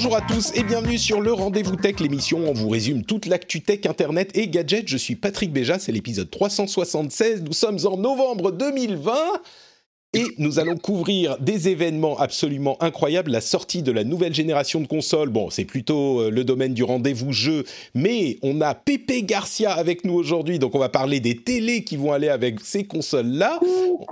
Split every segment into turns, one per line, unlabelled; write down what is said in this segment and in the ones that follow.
Bonjour à tous et bienvenue sur le Rendez-vous Tech, l'émission où on vous résume toute l'actu tech, internet et gadgets. Je suis Patrick Béja, c'est l'épisode 376. Nous sommes en novembre 2020. Et nous allons couvrir des événements absolument incroyables. La sortie de la nouvelle génération de consoles, bon, c'est plutôt euh, le domaine du rendez-vous jeu, mais on a Pepe Garcia avec nous aujourd'hui, donc on va parler des télés qui vont aller avec ces consoles-là.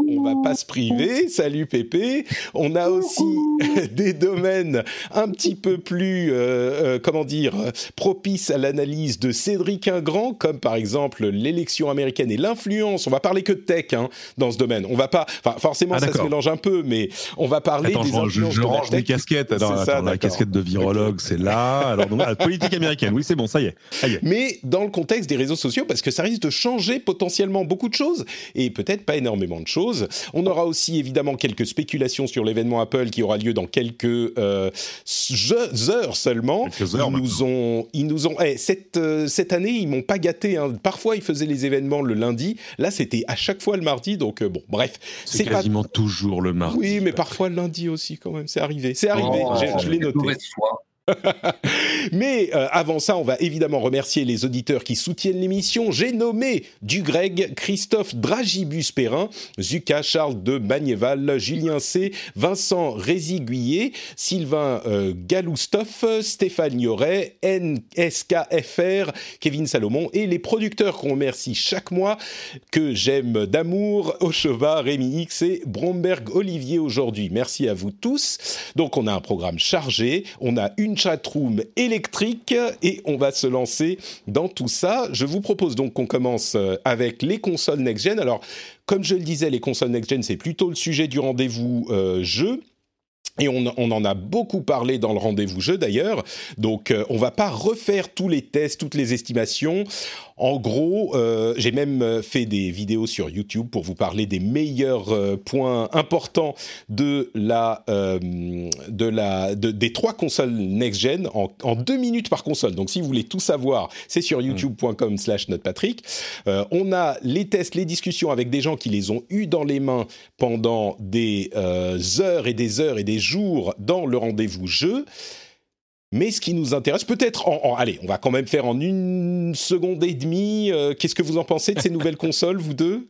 On va pas se priver. Salut Pepe. On a aussi des domaines un petit peu plus, euh, euh, comment dire, propices à l'analyse de Cédric Ingrand, comme par exemple l'élection américaine et l'influence. On va parler que de tech hein, dans ce domaine. On va pas, enfin, forcément
Ah,
ça se mélange un peu, mais on va parler
Attends,
des
je,
influences
je
de la
range
tech.
mes casquettes. Alors,
ça,
la casquette de virologue, c'est là. Alors, donc, ah, politique américaine, oui, c'est bon, ça y est. Ça y est.
mais dans le contexte des réseaux sociaux, parce que ça risque de changer potentiellement beaucoup de choses, et peut-être pas énormément de choses. On aura aussi évidemment quelques spéculations sur l'événement Apple qui aura lieu dans quelques euh, heures seulement.
Quelques heures
ils nous ont, ils nous ont. eh, cette euh, cette année, ils m'ont pas gâté. hein. Parfois, ils faisaient les événements le lundi. Là, c'était à chaque fois le mardi. Donc euh, bon, bref,
C'est
pas.
Quasiment toujours le mardi.
Oui, mais parfois le lundi aussi quand même. C'est arrivé. C'est arrivé.
Oh,
J'ai- je l'ai noté.
Mauvaise foi.
Mais euh, avant ça, on va évidemment remercier les auditeurs qui soutiennent l'émission. J'ai nommé du Greg, Christophe Dragibus Perrin, Zuka Charles de Magnéval, Julien C, Vincent Résiguier, Sylvain euh, Galoustoff, Stéphane Yoret, NSKFR, Kevin Salomon et les producteurs qu'on remercie chaque mois que j'aime d'amour, Ocheva, Rémi X et Bromberg Olivier aujourd'hui. Merci à vous tous. Donc on a un programme chargé, on a une chatroom électrique et on va se lancer dans tout ça. Je vous propose donc qu'on commence euh, avec les consoles next-gen. Alors comme je le disais, les consoles next-gen c'est plutôt le sujet du rendez-vous euh, jeu. Et on, on en a beaucoup parlé dans le rendez-vous jeu d'ailleurs. Donc euh, on va pas refaire tous les tests, toutes les estimations. En gros, euh, j'ai même euh, fait des vidéos sur YouTube pour vous parler des meilleurs euh, points importants de la, de la, de- des trois consoles next-gen en, en deux minutes par console. Donc si vous voulez tout savoir, c'est sur youtube.com slash notepatrick. On a les tests, les discussions avec des gens qui les ont eus dans les mains pendant des heures et des heures et des jours dans le rendez-vous jeu. Mais ce qui nous intéresse, peut-être en, en- Allez, on va quand même faire en une seconde et demie. euh, Qu'est-ce que vous en pensez de ces nouvelles consoles, vous deux?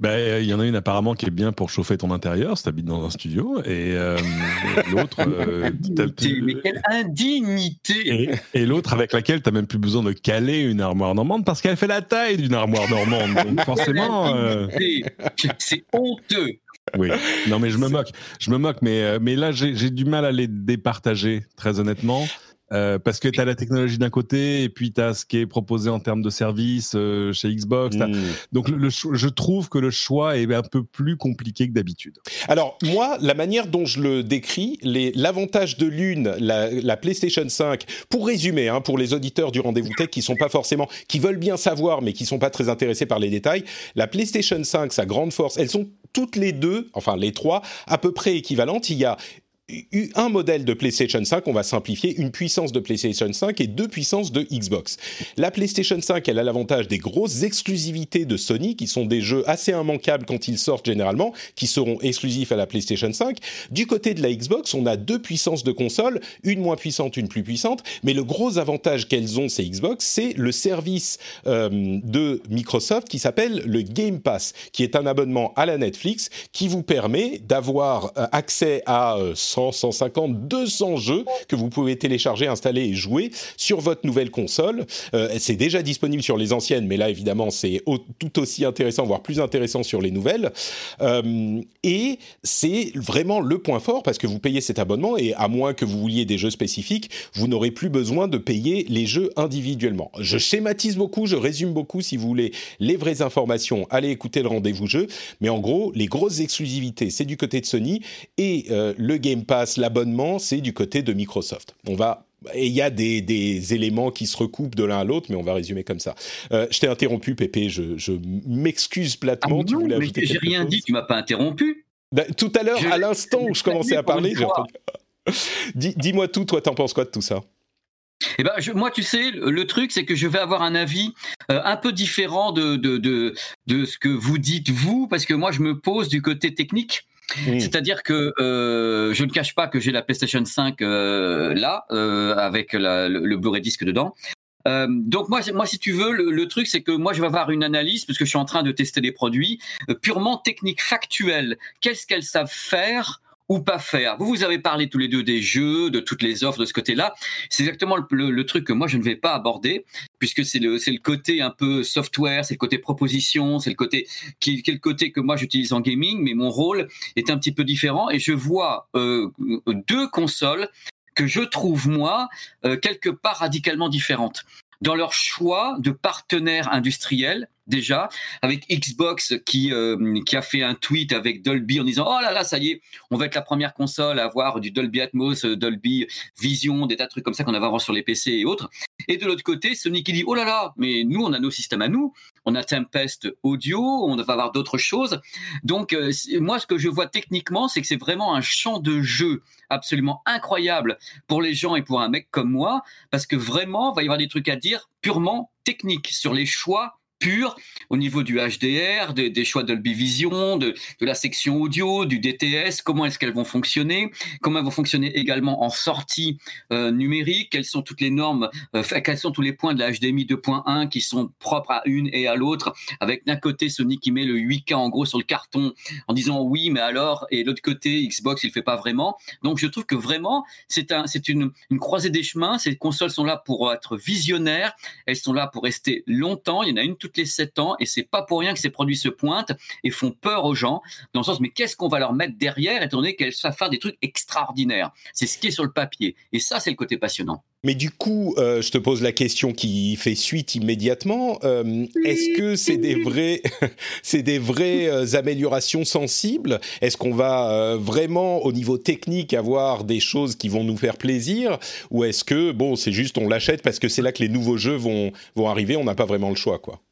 Ben, Il y en a une apparemment qui est bien pour chauffer ton intérieur si t'habites dans un studio. Et, euh, et l'autre. euh, t'as-
mais quelle indignité
et, et l'autre avec laquelle tu n'as même plus besoin de caler une armoire normande parce qu'elle fait la taille d'une armoire normande. Donc forcément, euh.
C'est honteux.
Oui. Non mais je me moque, je me moque, mais euh, mais là j'ai j'ai du mal à les départager très honnêtement. Euh, parce que tu as la technologie d'un côté et puis tu as ce qui est proposé en termes de services euh, chez Xbox.
Hmm.
Donc le, je trouve que le choix est un peu plus compliqué que d'habitude.
Alors, moi, la manière dont je le décris, l'avantage de l'une, la, la PlayStation 5, pour résumer, hein, pour les auditeurs du rendez-vous tech qui sont pas forcément, qui veulent bien savoir, mais qui sont pas très intéressés par les détails, la PlayStation 5, sa grande force, elles sont toutes les deux, enfin les trois, à peu près équivalentes. Il y a un modèle de PlayStation 5, on va simplifier, une puissance de PlayStation 5 et deux puissances de Xbox. La PlayStation 5, elle a l'avantage des grosses exclusivités de Sony, qui sont des jeux assez immanquables quand ils sortent généralement, qui seront exclusifs à la PlayStation 5. Du côté de la Xbox, on a deux puissances de console, une moins puissante, une plus puissante, mais le gros avantage qu'elles ont, ces Xbox, c'est le service euh, de Microsoft qui s'appelle le Game Pass, qui est un abonnement à la Netflix qui vous permet d'avoir euh, accès à euh, 100, 150, 200 jeux que vous pouvez télécharger, installer et jouer sur votre nouvelle console. Euh, c'est déjà disponible sur les anciennes, mais là évidemment c'est tout aussi intéressant, voire plus intéressant sur les nouvelles. Euh, et c'est vraiment le point fort parce que vous payez cet abonnement et à moins que vous vouliez des jeux spécifiques, vous n'aurez plus besoin de payer les jeux individuellement. Je schématise beaucoup, je résume beaucoup. Si vous voulez les vraies informations, allez écouter le rendez-vous jeu. Mais en gros, les grosses exclusivités, c'est du côté de Sony et euh, le Game Pass, l'abonnement, c'est du côté de Microsoft. On va et il y a des, éléments qui se recoupent de l'un à l'autre, mais on va résumer comme ça. Euh, je t'ai interrompu, Pépé, je, m'excuse platement.
Ah tu voulais mais j'ai rien dit, tu m'as pas interrompu.
Bah, tout à l'heure, à l'instant où je commençais à parler. Dis-moi tout, toi, t'en penses quoi de tout ça?
Eh ben, moi, tu sais, le truc, c'est que je vais avoir un avis euh, un peu différent de, de, de, de, ce que vous dites, vous, parce que moi, je me pose du côté technique. C'est-à-dire que euh, je ne cache pas que j'ai la PlayStation 5 euh, là, euh, avec le, le Blu-ray disque dedans. Donc moi, moi, si tu veux, le, truc, c'est que moi, je vais avoir une analyse, parce que je suis en train de tester les produits, purement technique, factuelle. Qu'est-ce qu'elles savent faire ou pas faire. Vous, vous avez parlé tous les deux des jeux, de toutes les offres de ce côté-là. C'est exactement le, le, truc que moi je ne vais pas aborder, puisque c'est le, le côté un peu software, c'est le côté proposition, c'est le côté qui, le côté que moi j'utilise en gaming, mais mon rôle est un petit peu différent et je vois euh, deux consoles que je trouve moi euh, quelque part radicalement différentes dans leur choix de partenaires industriels déjà, avec Xbox qui, euh, qui a fait un tweet avec Dolby en disant Oh là là, ça y est, on va être la première console à avoir du Dolby Atmos, euh, Dolby Vision, des tas de trucs comme ça qu'on va avoir sur les PC et autres. Et de l'autre côté, Sony qui dit Oh là là, mais nous, on a nos systèmes à nous, on a Tempest Audio, on va avoir d'autres choses. Donc, euh, moi, ce que je vois techniquement, c'est que c'est vraiment un champ de jeu absolument incroyable pour les gens et pour un mec comme moi, parce que vraiment, il va y avoir des trucs à dire purement techniques sur les choix pur au niveau du HDR, des, choix Dolby Vision, de, la section audio, du DTS, comment est-ce qu'elles vont fonctionner, comment elles vont fonctionner également en sortie euh, numérique, quelles sont toutes les normes, euh, quels sont tous les points de la HDMI 2.1 qui sont propres à une et à l'autre, avec d'un côté Sony qui met le 8K en gros sur le carton en disant oui, mais alors, et l'autre côté Xbox il fait pas vraiment. Donc je trouve que vraiment c'est un, une, une croisée des chemins. Ces consoles sont là pour être visionnaires, elles sont là pour rester longtemps. Il y en a une toute les 7 ans et c'est pas pour rien que ces produits se pointent et font peur aux gens dans le sens mais qu'est-ce qu'on va leur mettre derrière étant donné qu'elles savent faire des trucs extraordinaires? C'est ce qui est sur le papier et ça c'est le côté passionnant.
Mais du coup, euh, je te pose la question qui fait suite immédiatement. Euh, est-ce que c'est des vrais, c'est des vraies euh, améliorations sensibles? Est-ce qu'on va vraiment, au niveau technique, avoir des choses qui vont nous faire plaisir, ou est-ce que bon, c'est juste on l'achète parce que c'est là que les nouveaux jeux vont vont arriver, on n'a pas vraiment le choix, quoi?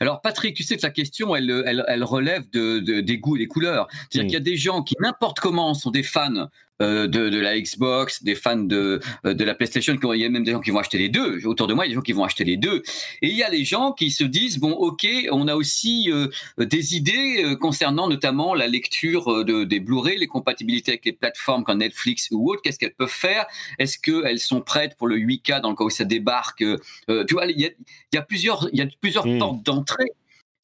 Alors Patrick, tu sais que la question, elle, elle, relève de, des goûts et des couleurs. C'est-à-dire mm. qu'il y a des gens qui, n'importe comment, sont des fans de, de, la Xbox, des fans de, euh, de la PlayStation. Il y a même des gens qui vont acheter les deux. Autour de moi, il y a des gens qui vont acheter les deux. Et il y a les gens qui se disent bon, ok, on a aussi euh, des idées concernant notamment la lecture de, des Blu-ray, les compatibilités avec les plateformes comme Netflix ou autres. Qu'est-ce qu'elles peuvent faire? Est-ce qu'elles sont prêtes pour le 8K dans le cas où ça débarque Tu vois, il y a, il y a plusieurs, il y a plusieurs mmh. portes d'entrée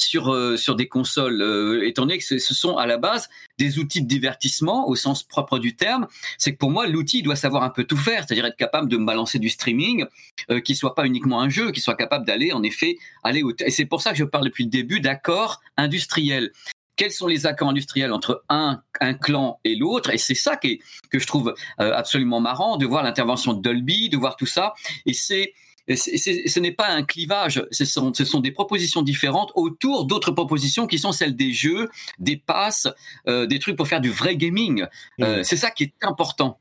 sur, euh, sur des consoles, euh, étant donné que ce, sont à la base des outils de divertissement au sens propre du terme, c'est que pour moi, l'outil doit savoir un peu tout faire, c'est-à-dire être capable de balancer du streaming, euh, qui soit pas uniquement un jeu, qui soit capable d'aller, en effet, aller au... Et c'est pour ça que je parle depuis le début d'accords industriels quels sont les accords industriels entre un, un clan et l'autre? Et c'est ça qui que je trouve euh, absolument marrant, de voir l'intervention de Dolby, de voir tout ça. Et c'est ce n'est pas un clivage, ce sont, ce sont, des propositions différentes autour d'autres propositions qui sont celles des jeux, des passes, euh, des trucs pour faire du vrai gaming. Euh, mm. c'est ça qui est important.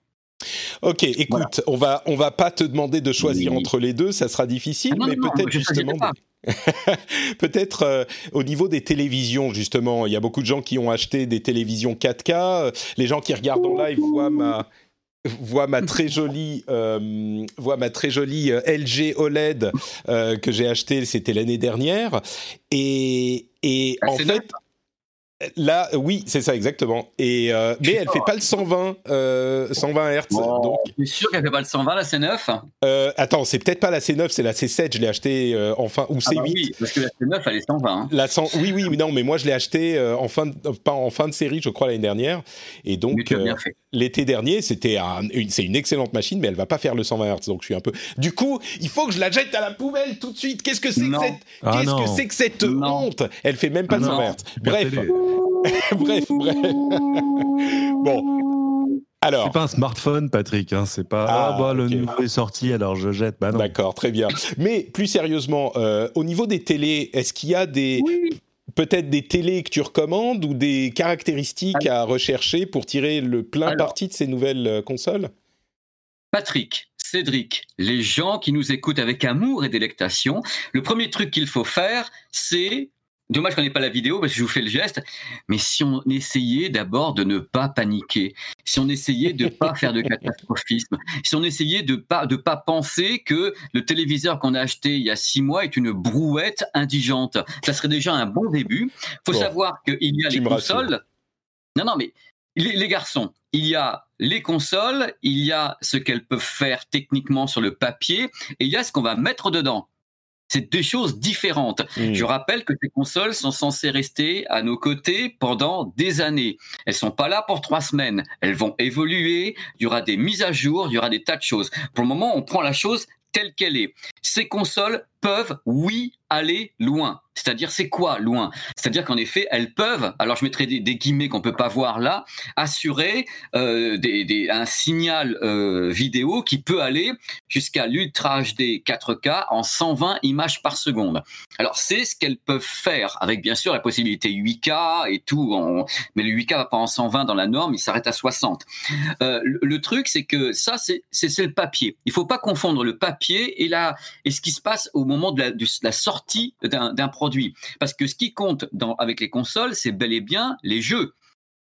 Ok, écoute, on va on va pas te demander de choisir entre les deux, ça sera difficile, ah mais peut-être justement. Peut-être euh, au niveau des télévisions, justement, il y a beaucoup de gens qui ont acheté des télévisions 4K. Les gens qui regardent en live voient ma, voit ma très jolie, euh, voit ma très jolie euh, LG OLED euh, que j'ai acheté, c'était l'année dernière. Et, et ah, en fait, Là, oui, c'est ça exactement. Et euh, mais elle fait pas le 120, 120 Hz. donc,
je suis sûr qu'elle fait pas le 120 la C9.
Euh, attends, c'est peut-être pas la C9, c'est la C7. Je l'ai acheté euh, en fin ou C8. Ah bah
oui, parce que la C9 elle est 120. Hein.
La 100, oui, oui, non, mais moi je l'ai acheté en fin, de, pas en fin de série, je crois l'année dernière. Et donc l'été dernier, c'était une, c'est une excellente machine, mais elle va pas faire le 120 Hz. Donc je suis un peu. Du coup, il faut que je la jette à la poubelle tout de suite. Qu'est-ce que c'est que cette, ah qu'est-ce que c'est que cette honte? Elle fait même pas le 120 Hz. Bref. bref, bref. bon. Alors.
C'est pas un smartphone, Patrick. Hein, c'est pas ah, ah bah le nouveau est sorti, alors je jette. Bah
D'accord, très bien. Mais plus sérieusement, euh, au niveau des télés, est-ce qu'il y a des peut-être des télés que tu recommandes ou des caractéristiques à rechercher pour tirer le plein parti de ces nouvelles euh, consoles?
Patrick, Cédric, les gens qui nous écoutent avec amour et délectation, le premier truc qu'il faut faire, c'est Dommage qu'on n'ait pas la vidéo parce que je vous fais le geste. Mais si on essayait d'abord de ne pas paniquer, si on essayait de ne pas faire de catastrophisme, si on essayait de pas de pas penser que le téléviseur qu'on a acheté il y a six mois est une brouette indigente, ça serait déjà un bon début. Faut savoir qu'il y a les consoles. Non, non, mais les, les garçons, il y a les consoles, il y a ce qu'elles peuvent faire techniquement sur le papier, et il y a ce qu'on va mettre dedans. C'est deux choses différentes. Hmm. Je rappelle que ces consoles sont censées rester à nos côtés pendant des années. Elles sont pas là pour trois semaines. Elles vont évoluer. Il y aura des mises à jour. Il y aura des tas de choses. Pour le moment, on prend la chose telle qu'elle est. Ces consoles peuvent, oui, aller loin. C'est-à-dire, c'est quoi loin C'est-à-dire qu'en effet, elles peuvent, alors je mettrai des, guillemets qu'on peut pas voir là, assurer euh, un signal euh, vidéo qui peut aller jusqu'à l'Ultra HD 4K en 120 images par seconde. Alors, c'est ce qu'elles peuvent faire, avec bien sûr la possibilité 8K et tout, mais le 8K va pas en 120 dans la norme, il s'arrête à 60. Euh, le, truc, c'est que ça, c'est le papier. Il faut pas confondre le papier et, la, et ce qui se passe au moment de la, de la sortie d'un produit. Parce que ce qui compte dans, avec les consoles, c'est bel et bien les jeux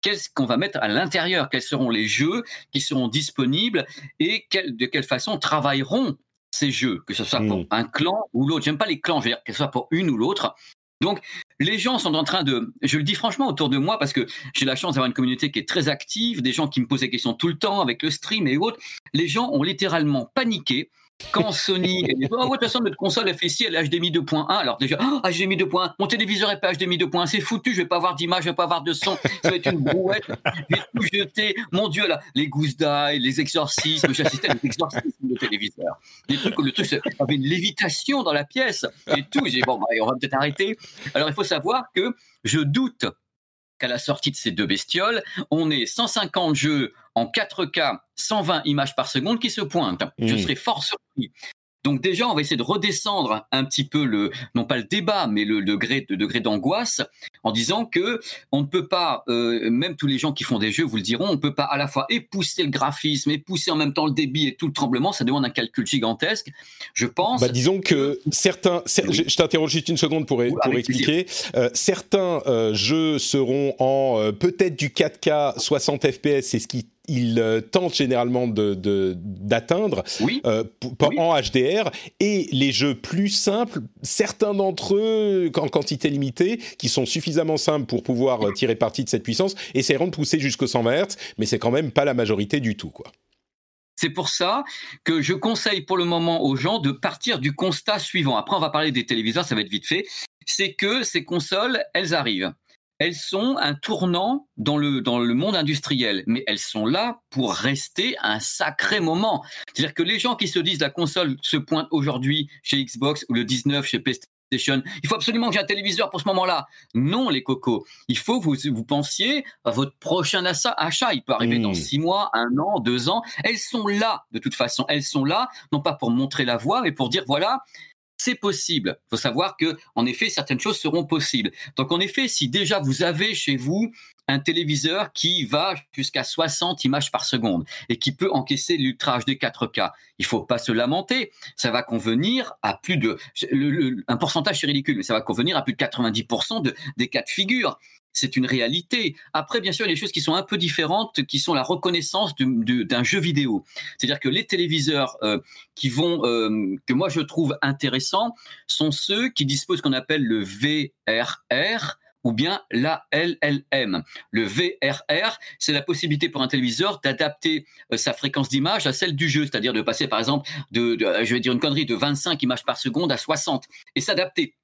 qu'est-ce qu'on va mettre à l'intérieur, quels seront les jeux qui seront disponibles et de quelle façon travailleront ces jeux, que ce soit pour hmm. un clan ou l'autre. J'aime pas les clans, je veux dire que ce soit pour une ou l'autre. Donc, les gens sont en train de, je le dis franchement autour de moi parce que j'ai la chance d'avoir une communauté qui est très active, des gens qui me posent des questions tout le temps avec le stream et autres. Les gens ont littéralement paniqué quand Sony oh, de toute façon notre console FSI elle est HDMI 2.1 alors déjà oh, HDMI 2.1 mon téléviseur est pas HDMI 2.1 c'est foutu je vais pas avoir d'image je vais pas avoir de son. Ça va être une brouette. Je vais tout jeter mon dieu là. Les gousses d'ail les exorcismes j'assistais à des exorcismes de téléviseur des trucs le truc avait une lévitation dans la pièce et tout. J'ai dit bon bah, on va peut-être arrêter. Alors il faut savoir que je doute qu'à la sortie de ces deux bestioles, on ait 150 jeux en 4K, 120 images par seconde qui se pointent. Je serais fort surpris. Donc déjà, on va essayer de redescendre un petit peu le, non pas le débat, mais le degré, de degré d'angoisse, en disant que on ne peut pas, euh, même tous les gens qui font des jeux vous le diront, on ne peut pas à la fois épousser le graphisme, épousser en même temps le débit et tout le tremblement, ça demande un calcul gigantesque. Je pense.
Bah, disons que certains, je t'interroge juste une seconde pour, pour expliquer. Euh, certains euh, jeux seront en peut-être du 4K 60 FPS, c'est ce qui il euh, tente généralement d'atteindre de, euh, en HDR et les jeux plus simples, certains d'entre eux en quantité limitée, qui sont suffisamment simples pour pouvoir euh, tirer parti de cette puissance, essaieront de pousser jusqu'au 120 Hz, mais c'est quand même pas la majorité du tout, quoi.
C'est pour ça que je conseille pour le moment aux gens de partir du constat suivant. Après, on va parler des téléviseurs, ça va être vite fait. C'est que ces consoles, elles arrivent elles sont un tournant dans le, dans le monde industriel, mais elles sont là pour rester un sacré moment. C'est-à-dire que les gens qui se disent la console se pointe aujourd'hui chez Xbox ou le 19 chez PlayStation, il faut absolument que j'ai un téléviseur pour ce moment-là. Non, les cocos. Il faut que vous, vous pensiez à votre prochain achat. Il peut arriver dans mmh. six mois, un an, deux ans. Elles sont là, de toute façon. Elles sont là, non pas pour montrer la voie, mais pour dire, voilà, c'est possible. Il faut savoir que, en effet, certaines choses seront possibles. Donc, en effet, si déjà vous avez chez vous un téléviseur qui va jusqu'à 60 images par seconde et qui peut encaisser l'Ultra HD 4K, il faut pas se lamenter. Ça va convenir à plus de, un pourcentage c'est ridicule, mais ça va convenir à plus de 90% de, des cas de figure c'est une réalité. Après, bien sûr, il y a des choses qui sont un peu différentes, qui sont la reconnaissance d'un jeu vidéo. C'est-à-dire que les téléviseurs euh, qui vont, euh, que moi je trouve intéressants, sont ceux qui disposent qu'on appelle le VRR, ou bien la LLM. Le VRR, c'est la possibilité pour un téléviseur d'adapter euh, sa fréquence d'image à celle du jeu, c'est-à-dire de passer par exemple de, je vais dire une connerie, de 25 images par seconde à 60 et s'adapter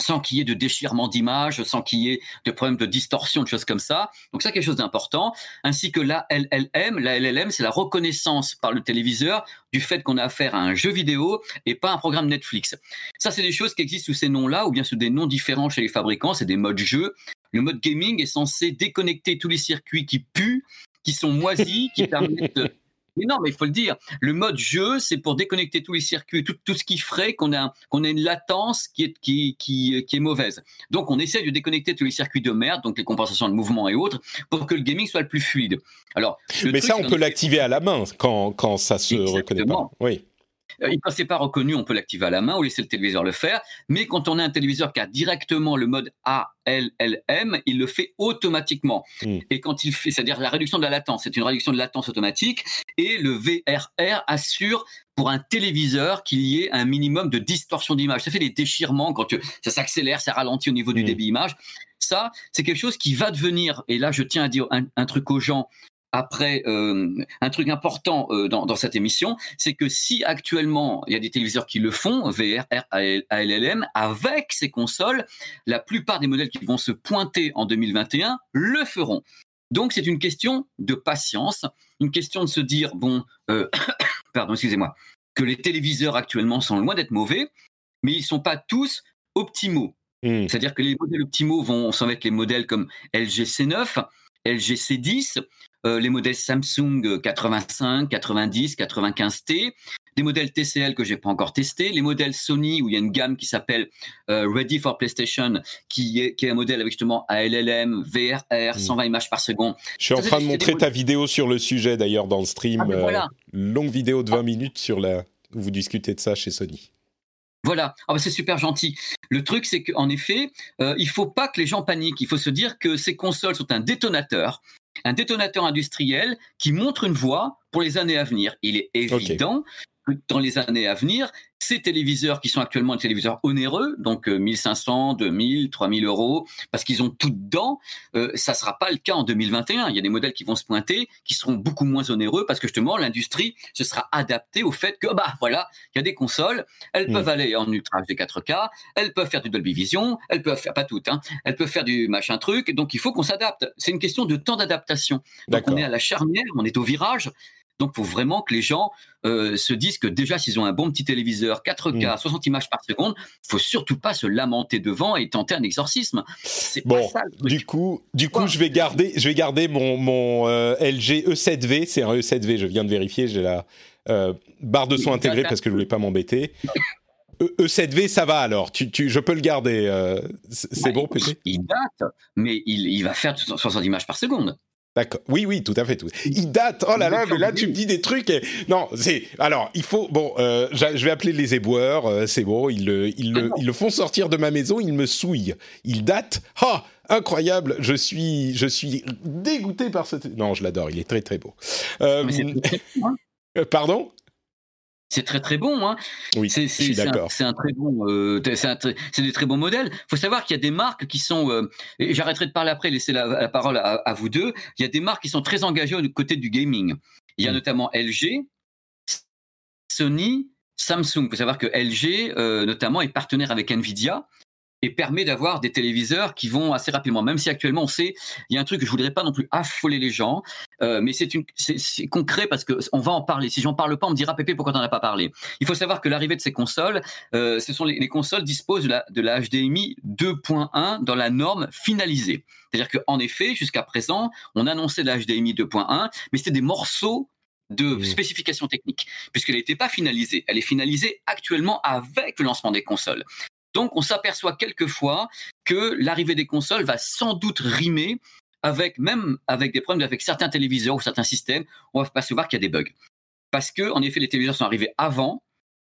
sans qu'il y ait de déchirement d'image, sans qu'il y ait de problèmes de distorsion, de choses comme ça. Donc ça, quelque chose d'important. Ainsi que la LLM. La LLM, c'est la reconnaissance par le téléviseur du fait qu'on a affaire à un jeu vidéo et pas un programme Netflix. Ça, c'est des choses qui existent sous ces noms-là, ou bien sous des noms différents chez les fabricants. C'est des modes jeu. Le mode gaming est censé déconnecter tous les circuits qui puent, qui sont moisis, qui permettent mais non, mais il faut le dire. Le mode jeu, c'est pour déconnecter tous les circuits, tout, tout ce qui ferait qu'on a, qu'on a une latence qui est, qui, qui, qui est mauvaise. Donc, on essaie de déconnecter tous les circuits de merde, donc les compensations de mouvement et autres, pour que le gaming soit le plus fluide. Alors,
mais ça, on peut l'activer à la main quand, quand ça se reconnaît pas. Oui.
Euh, quand c'est pas reconnu, on peut l'activer à la main ou laisser le téléviseur le faire. Mais quand on a un téléviseur qui a directement le mode ALLM, il le fait automatiquement. Hmm. Et quand il fait, c'est-à-dire la réduction de la latence, c'est une réduction de latence automatique. Et le VRR assure pour un téléviseur qu'il y ait un minimum de distorsion d'image. Ça fait des déchirements quand ça s'accélère, ça ralentit au niveau du hmm. débit image. Ça, c'est quelque chose qui va devenir, et là je tiens à dire un truc aux gens, après, euh, un truc important euh, dans, dans, cette émission, c'est que si actuellement il y a des téléviseurs qui le font, VR, ALLM, avec ces consoles, la plupart des modèles qui vont se pointer en 2021 le feront. Donc c'est une question de patience, une question de se dire bon, euh, pardon, excusez-moi, que les téléviseurs actuellement sont loin d'être mauvais, mais ils sont pas tous optimaux. Hmm. C'est-à-dire que les modèles optimaux vont, va être les modèles comme LG C9, LG C10, euh, les modèles Samsung 85, 90, 95T, des modèles TCL que j'ai pas encore testés, les modèles Sony où il y a une gamme qui s'appelle euh, Ready for PlayStation, qui est, qui est un modèle avec justement ALLM, VRR, 120 images par seconde.
Je suis en train de montrer ta vidéo sur le sujet d'ailleurs dans le stream, ah, ben euh, longue vidéo de 20 minutes sur la où vous discutez de ça chez Sony.
Voilà, ah bah c'est super gentil. Le truc, c'est qu'en effet, euh, il faut pas que les gens paniquent. Il faut se dire que ces consoles sont un détonateur un détonateur industriel qui montre une voie pour les années à venir. Il est évident dans les années à venir, ces téléviseurs qui sont actuellement des téléviseurs onéreux, donc 1500, 2000, 3000 euros, parce qu'ils ont tout dedans, euh, ça sera pas le cas en 2021. Il y a des modèles qui vont se pointer, qui seront beaucoup moins onéreux, parce que justement l'industrie se sera adaptée au fait que bah voilà, il y a des consoles, elles mm. peuvent aller en ultra HD 4K, elles peuvent faire du Dolby Vision, elles peuvent faire pas toutes, hein, elles peuvent faire du machin truc, donc il faut qu'on s'adapte. C'est une question de temps d'adaptation. Donc on est à la charnière, on est au virage. Donc, il faut vraiment que les gens euh, se disent que déjà, s'ils ont un bon petit téléviseur 4K, 60 mm. images par seconde, faut surtout pas se lamenter devant et tenter un exorcisme.
C'est bon. Pas ça, du coup, du coup, je vais garder, je vais garder mon, mon euh, LG E7V. C'est un E7V. Je viens de vérifier. J'ai la euh, barre de son intégrée parce que je voulais pas m'embêter. E, 7 v ça va alors. Tu, tu, je peux le garder. c'est bon, peut-être
Il date, mais il, il va faire 60 images par seconde.
D'accord. Oui, oui, tout à fait. Tout. Il date. Oh là là, mais là tu me dis des trucs. Non, c'est. Alors, il faut. Bon, euh, je vais appeler les éboueurs. Euh, c'est bon. Ils le, ils le, ils le font sortir de ma maison. Ils me souillent. Il date. Ah, incroyable. Je suis, je suis dégoûté par ce. Non, je l'adore. Il est très très beau. Euh, pardon?
C'est très très bon. Hein.
Oui, c'est, je suis d'accord.
C'est un, très bon, euh, c'est, des très bons modèles. Il faut savoir qu'il y a des marques qui sont, euh, et j'arrêterai de parler après, laisser la, parole à, vous deux. Il y a des marques qui sont très engagées du côté du gaming. Il y a mm. notamment LG, Sony, Samsung. Il faut savoir que LG, euh, notamment, est partenaire avec Nvidia et permet d'avoir des téléviseurs qui vont assez rapidement. Même si actuellement on sait, il y a un truc que je voudrais pas non plus affoler les gens, euh, mais c'est une, c'est concret parce que on va en parler. Si j'en parle pas, on me dira Pépé pourquoi t'en as pas parlé? Il faut savoir que l'arrivée de ces consoles, euh, ce sont les, les, consoles disposent de la, de la HDMI 2.1 dans la norme finalisée. C'est-à-dire qu'en effet, jusqu'à présent, on annonçait la HDMI 2.1, mais c'était des morceaux de mmh. spécifications techniques, puisqu'elle n'était pas finalisée. Elle est finalisée actuellement avec le lancement des consoles. Donc on s'aperçoit quelquefois que l'arrivée des consoles va sans doute rimer avec même avec des problèmes avec certains téléviseurs ou certains systèmes, on va pas se voir qu'il y a des bugs. Parce que en effet les téléviseurs sont arrivés avant,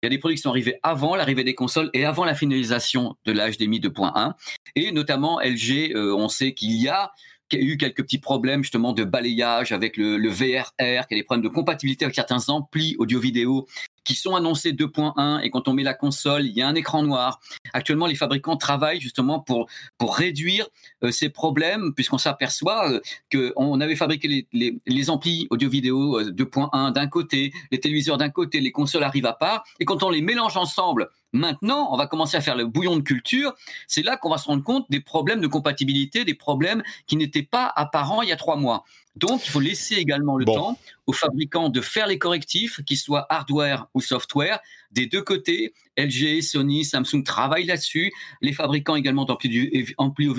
il y a des produits qui sont arrivés avant l'arrivée des consoles et avant la finalisation de la HDMI 2.1 et notamment LG euh, on sait qu'il y a eu quelques petits problèmes justement de balayage avec le, le VRR, qu'il y a des problèmes de compatibilité avec certains amplis audio-vidéo qui sont annoncés 2.1 et quand on met la console, il y a un écran noir. Actuellement, les fabricants travaillent justement pour pour réduire euh, ces problèmes puisqu'on s'aperçoit euh, que on avait fabriqué les, les, les amplis audio-vidéo 2.1 d'un côté, les téléviseurs d'un côté, les consoles arrivent à part et quand on les mélange ensemble Maintenant, on va commencer à faire le bouillon de culture. C'est là qu'on va se rendre compte des problèmes de compatibilité, des problèmes qui n'étaient pas apparents il y a trois mois. Donc, il faut laisser également le temps aux fabricants de faire les correctifs, qu'ils soient hardware ou software, des deux côtés. LG, Sony, Samsung travaillent là-dessus. Les fabricants également d'amplis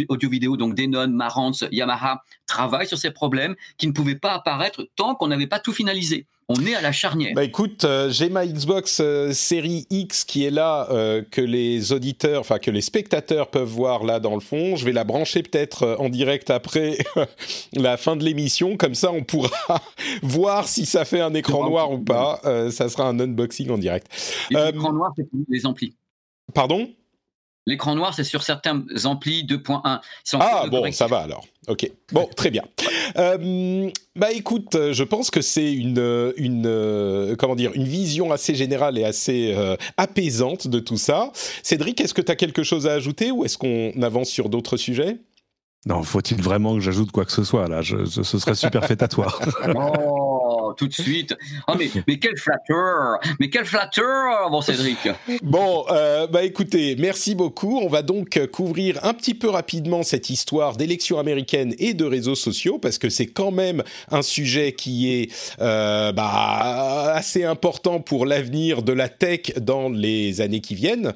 audio-vidéo, donc Denon, Marantz, Yamaha, travaillent sur ces problèmes qui ne pouvaient pas apparaître tant qu'on n'avait pas tout finalisé on est à la charnière.
Bah écoute, euh, j'ai ma Xbox euh, série X qui est là, euh, que les auditeurs, enfin que les spectateurs peuvent voir là dans le fond. Je vais la brancher peut-être en direct après la fin de l'émission, comme ça on pourra voir si ça fait un écran noir ou pas. ça sera un unboxing en direct.
L'écran noir, c'est les amplis.
Pardon?
L'écran noir, c'est sur certains amplis 2.1.
Ah bon, ça va alors. Ok. Bon, très bien. Euh, bah écoute, je pense que c'est une, une comment dire, une vision assez générale et assez euh, apaisante de tout ça. Cédric, est-ce que tu as quelque chose à ajouter ou est-ce qu'on avance sur d'autres sujets?
Non, faut-il vraiment que j'ajoute quoi que ce soit là? Ce serait superfétatoire.
oh, tout de suite. Oh, mais, mais quel flatteur Mais quel flatteur, bon Cédric
Bon, euh, bah écoutez, merci beaucoup. On va donc couvrir un petit peu rapidement cette histoire d'élections américaines et de réseaux sociaux parce que c'est quand même un sujet qui est euh, bah, assez important pour l'avenir de la tech dans les années qui viennent.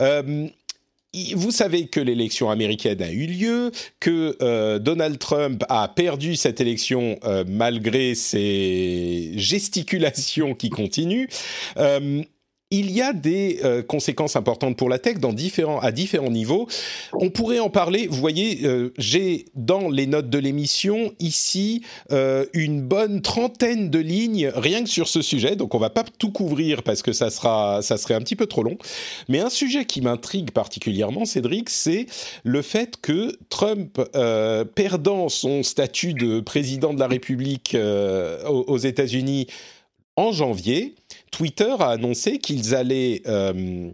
Euh, vous savez que l'élection américaine a eu lieu, que euh, Donald Trump a perdu cette élection euh, malgré ses gesticulations qui continuent. Euh, il y a des euh, conséquences importantes pour la tech dans différents, à différents niveaux. On pourrait en parler. Vous voyez, euh, j'ai dans les notes de l'émission ici euh, une bonne trentaine de lignes rien que sur ce sujet. Donc on va pas tout couvrir parce que ça sera, ça serait un petit peu trop long. Mais un sujet qui m'intrigue particulièrement, Cédric, c'est le fait que Trump, perdant son statut de président de la République aux États-Unis en janvier, Twitter a annoncé qu'ils allaient euh,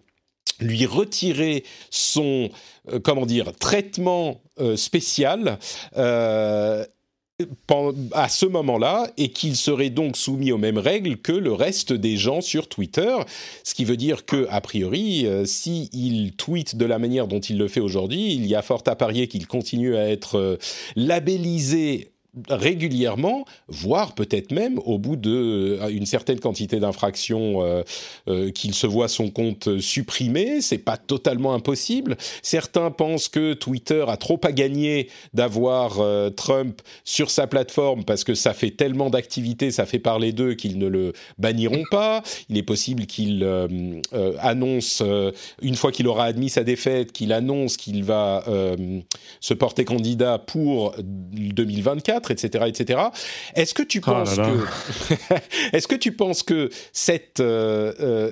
lui retirer son euh, comment dire traitement euh, spécial à ce moment-là et qu'il serait donc soumis aux mêmes règles que le reste des gens sur Twitter, ce qui veut dire que a priori, si tweet de la manière dont il le fait aujourd'hui, il y a fort à parier qu'il continue à être labellisé régulièrement, voire peut-être même au bout de euh, une certaine quantité d'infractions, euh, euh, qu'il se voit son compte supprimé. C'est pas totalement impossible. Certains pensent que Twitter a trop à gagner d'avoir Trump sur sa plateforme parce que ça fait tellement d'activités, ça fait parler d'eux qu'ils ne le banniront pas. Il est possible qu'il annonce une fois qu'il aura admis sa défaite, qu'il annonce qu'il va se porter candidat pour 2024 etc., etc. Est-ce que tu oh penses que, est-ce que tu penses que cette euh, euh,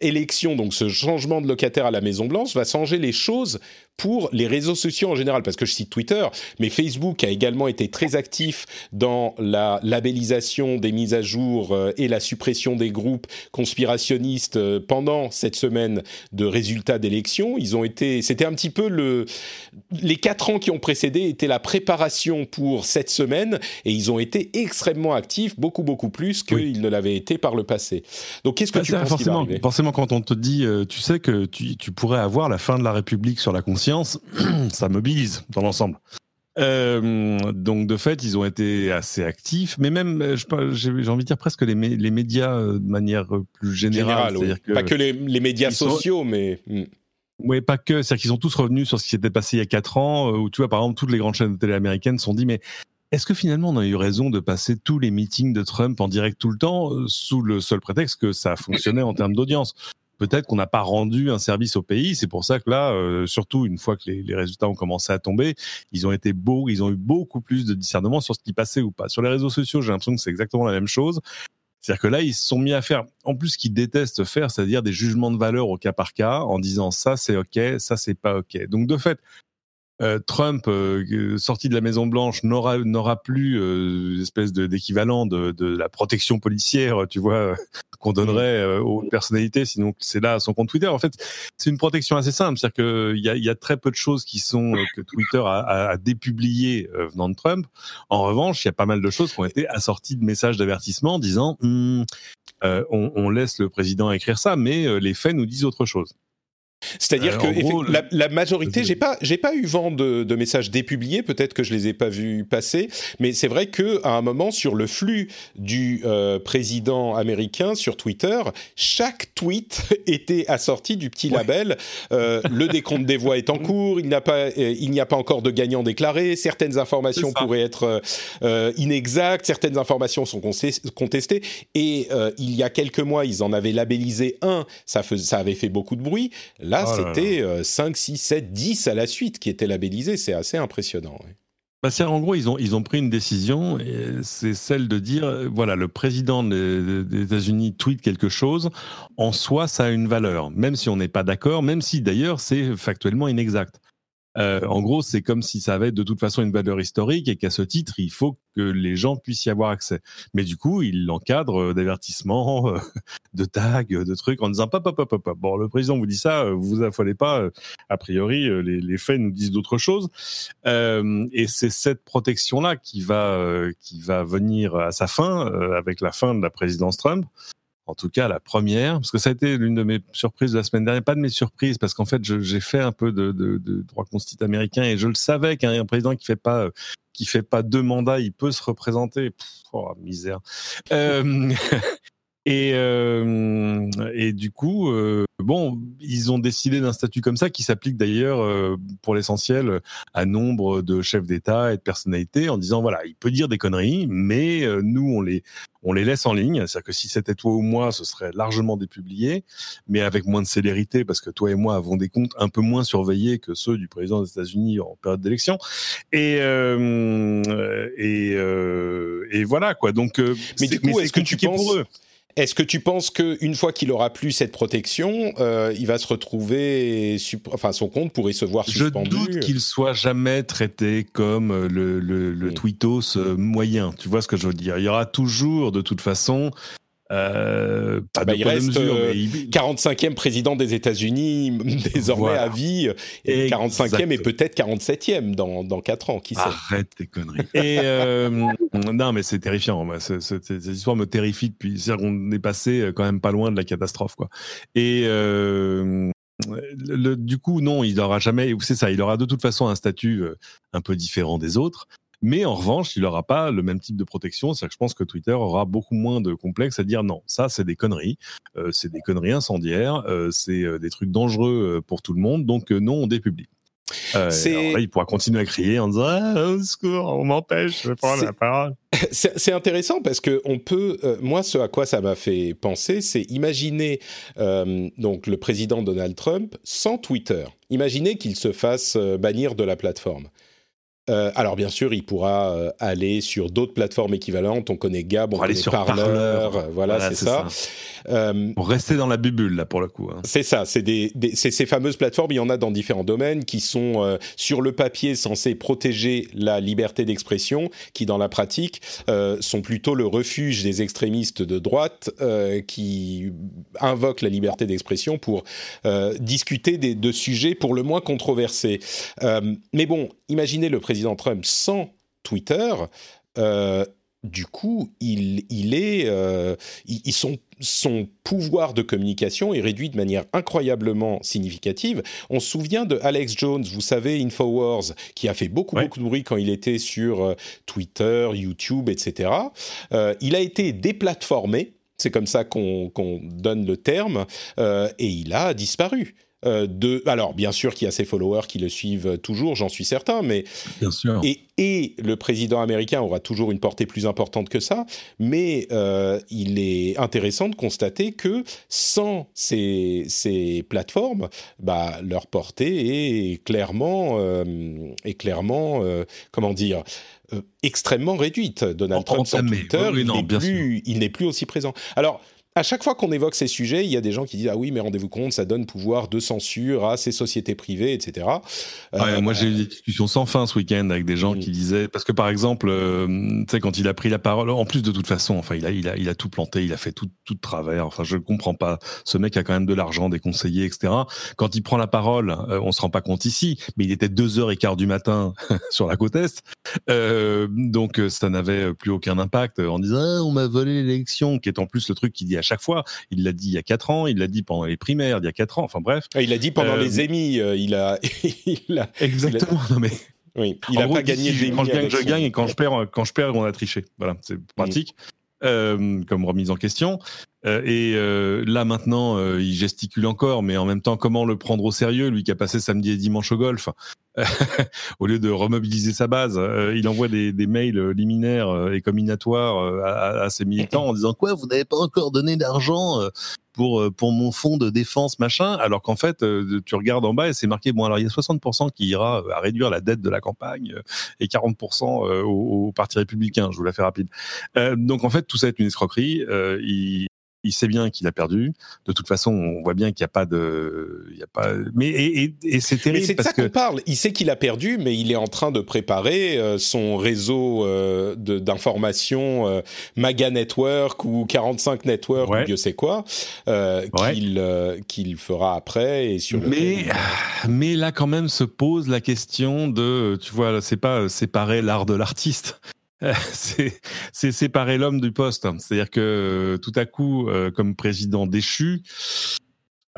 élection, donc ce changement de locataire à la Maison Blanche, va changer les choses pour les réseaux sociaux en général, parce que je cite Twitter, mais Facebook a également été très actif dans la labellisation des mises à jour euh, et la suppression des groupes conspirationnistes euh, pendant cette semaine de résultats d'élections. Ils ont été, c'était un petit peu le, les quatre ans qui ont précédé étaient la préparation pour cette semaine, et ils ont été extrêmement actifs, beaucoup beaucoup plus qu'ils ne l'avaient été par le passé. Donc qu'est-ce que bah, tu penses
forcément, forcément, quand on te dit, euh, tu sais que tu, tu pourrais avoir la fin de la République sur la conscience ça mobilise dans l'ensemble. Euh, donc de fait, ils ont été assez actifs, mais même, euh, j'ai envie de dire presque les, les médias euh, de manière plus générale.
pas que les, médias sociaux, mais... Hmm.
Oui, pas que. C'est-à-dire qu'ils sont tous revenus sur ce qui s'était passé il y a quatre ans, où tu vois, par exemple, toutes les grandes chaînes de télé américaines se sont dit, mais est-ce que finalement on a eu raison de passer tous les meetings de Trump en direct tout le temps, sous le seul prétexte que ça fonctionnait en termes d'audience? Peut-être qu'on n'a pas rendu un service au pays. C'est pour ça que là, euh, surtout une fois que les, résultats ont commencé à tomber, ils ont été beaux, ils ont eu beaucoup plus de discernement sur ce qui passait ou pas. Sur les réseaux sociaux, j'ai l'impression que c'est exactement la même chose. C'est-à-dire que là, ils se sont mis à faire, en plus, qu'ils détestent faire, c'est-à-dire des jugements de valeur au cas par cas, en disant ça c'est ok, ça c'est pas ok. Donc de fait, euh, Trump, euh, sorti de la Maison Blanche, n'aura n'aura plus euh, espèce d'équivalent de, de, la protection policière, tu vois, qu'on donnerait aux personnalités. Sinon, c'est là son compte Twitter. En fait, c'est une protection assez simple, c'est-à-dire qu'il y a, y a très peu de choses qui sont que Twitter a, a, a dépubliées venant de Trump. En revanche, il y a pas mal de choses qui ont été assorties de messages d'avertissement disant on, on, laisse le président écrire ça, mais les faits nous disent autre chose.
C'est-à-dire euh, que la, la, majorité, j'ai pas, j'ai pas eu vent de, de messages dépubliés. Peut-être que je les ai pas vus passer, mais c'est vrai que à un moment sur le flux du euh, président américain sur Twitter, chaque tweet était assorti du petit label euh, le décompte des voix est en cours. Il n'a pas, euh, il n'y a pas encore de gagnant déclaré. Certaines informations pourraient être euh, inexactes. Certaines informations sont contestées. Et il y a quelques mois, ils en avaient labellisé un. Ça, faisait, ça avait fait beaucoup de bruit. Là, oh c'était 5, 6, 7, 10 à la suite qui étaient labellisés. C'est assez impressionnant.
Bah, en gros, ils ont, ils ont pris une décision, c'est celle de dire, euh, voilà, le président des, des États-Unis tweet quelque chose, en soi, ça a une valeur, même si on n'est pas d'accord, même si d'ailleurs c'est factuellement inexact. Euh, en gros, c'est comme si ça avait de toute façon une valeur historique et qu'à ce titre, il faut que les gens puissent y avoir accès. Mais du coup, il l'encadre euh, d'avertissements, euh, de tags, de trucs en disant pop, pop, pop, pop. Bon, le président vous dit ça, vous vous affolez pas. A priori, les, faits nous disent d'autres choses. et c'est cette protection-là qui va qui va venir à sa fin avec la fin de la présidence Trump en tout cas la première, parce que ça a été l'une de mes surprises de la semaine dernière, pas de mes surprises, parce qu'en fait j'ai fait un peu de, droit constitutionnel américain et je le savais qu'un président qui fait pas qui fait pas deux mandats, il peut se représenter. oh misère. Euh, et, euh, et du coup, euh, bon, ils ont décidé d'un statut comme ça qui s'applique d'ailleurs euh, pour l'essentiel à nombre de chefs d'État et de personnalités en disant voilà, il peut dire des conneries, mais euh, nous on les on les laisse en ligne. C'est-à-dire que si c'était toi ou moi, ce serait largement dépublié, mais avec moins de célérité parce que toi et moi avons des comptes un peu moins surveillés que ceux du président des États-Unis en période d'élection. Et euh, et, et voilà quoi. Donc,
mais du coup, est-ce que tu penses pour eux est-ce que tu penses qu'une fois qu'il aura plus cette protection, euh, il va se retrouver, enfin son compte pourrait se voir suspendu
Je doute qu'il soit jamais traité comme euh, le, le, le tweetos euh, moyen. Tu vois ce que je veux dire? Il y aura toujours, de toute façon,
euh, pas bah, il reste mesure, euh, 45e président des États-Unis désormais à vie et 45e et peut-être 47e dans, dans 4 ans, qui sait
Arrête tes conneries. et euh, non, mais c'est terrifiant. Cette histoire me terrifie depuis. C'est-à-dire qu'on est passé quand même pas loin de la catastrophe, quoi. Et le, du coup, non, il n'aura jamais. C'est ça. Il aura de toute façon un statut un peu différent des autres. Mais en revanche, il n'aura pas le même type de protection. C'est-à-dire que je pense que Twitter aura beaucoup moins de complexe à dire non, ça c'est des conneries, euh, c'est des conneries incendiaires, euh, c'est euh, des trucs dangereux pour tout le monde, donc non, on dépublie. Euh, là, il pourra continuer à crier en disant ah, au secours, on m'empêche de prendre la parole.
C'est intéressant parce que on peut, euh, moi, ce à quoi ça m'a fait penser, c'est imaginer euh, donc le président Donald Trump sans Twitter. Imaginez qu'il se fasse bannir de la plateforme. Euh, alors bien sûr, il pourra euh, aller sur d'autres plateformes équivalentes. On connaît Gab, on
connaît
sur Parler, euh, voilà, c'est ça.
pour rester dans la bulle là pour le coup. Hein.
C'est ça, c'est des, ces fameuses plateformes. Il y en a dans différents domaines qui sont sur le papier censées protéger la liberté d'expression, qui dans la pratique sont plutôt le refuge des extrémistes de droite qui invoquent la liberté d'expression pour discuter des, de sujets pour le moins controversés. mais bon, imaginez le président Trump sans Twitter, euh, du coup, il, il est, euh, son, son, pouvoir de communication est réduit de manière incroyablement significative. On se souvient de Alex Jones, vous savez, Infowars, qui a fait beaucoup, beaucoup de bruit quand il était sur euh, Twitter, YouTube, etc. il a été déplatformé, c'est comme ça qu'on donne le terme, et il a disparu. Euh, de, alors bien sûr qu'il y a ses followers qui le suivent toujours, j'en suis certain, mais
bien sûr.
Et, et, le président américain aura toujours une portée plus importante que ça, mais euh, il est intéressant de constater que sans ces, ces plateformes, bah, leur portée est clairement, euh, est clairement, comment dire. Extrêmement réduite. Donald Trump sans Twitter, il n'est plus, il n'est plus aussi présent. Alors, à chaque fois qu'on évoque ces sujets, il y a des gens qui disent ah oui mais rendez-vous compte ça donne pouvoir de censure à ces sociétés privées etc.
Euh, moi j'ai eu des discussions sans fin ce week-end avec des gens qui disaient parce que par exemple euh, tu sais quand il a pris la parole en plus de toute façon enfin il a il a il a tout planté il a fait tout tout de travers enfin je comprends pas ce mec a quand même de l'argent des conseillers etc. Quand il prend la parole euh, on se rend pas compte ici mais il était deux heures et quart du matin sur la côte est donc ça n'avait plus aucun impact en disant ah, on m'a volé l'élection qui est en plus le truc qu'il dit à chaque fois. Il l'a dit il y a quatre ans, il l'a dit pendant les primaires il y a quatre ans. Enfin bref.
Ah, il l'a dit pendant les euh, émis. Euh, il a,
exactement. Non mais.
Oui, il n'a pas gagné.
quand je gagne, je gagne, et quand je perds, quand je perds, on a triché. Voilà, c'est pratique. Euh, comme remise en question. Euh, et euh, là maintenant, il gesticule encore, mais en même temps, comment le prendre au sérieux, lui qui a passé samedi et dimanche au golf, au lieu de remobiliser sa base, il envoie des, mails liminaires et combinatoires à, ses militants en disant quoi, vous n'avez pas encore donné d'argent pour euh, pour mon fonds de défense machin alors qu'en fait euh, tu regardes en bas et c'est marqué bon alors il y a 60% qui ira à réduire la dette de la campagne euh, et 40% au, parti républicain. Je vous la fais rapide. Donc en fait tout ça est une escroquerie il sait bien qu'il a perdu. De toute façon, on voit bien qu'il n'y a pas de, il y a pas. Mais et, et, c'est terrible.
Mais c'est de ça qu'on parle. Il sait qu'il a perdu, mais il est en train de préparer euh, son réseau euh, d'information euh, Maga Network ou 45 Network ou Dieu sait quoi qu'il qu'il fera après et sur.
Mais mais là quand même se pose la question de, tu vois, c'est pas séparer l'art de l'artiste. c'est séparer l'homme du poste. C'est-à-dire que euh, tout à coup, euh, comme président déchu,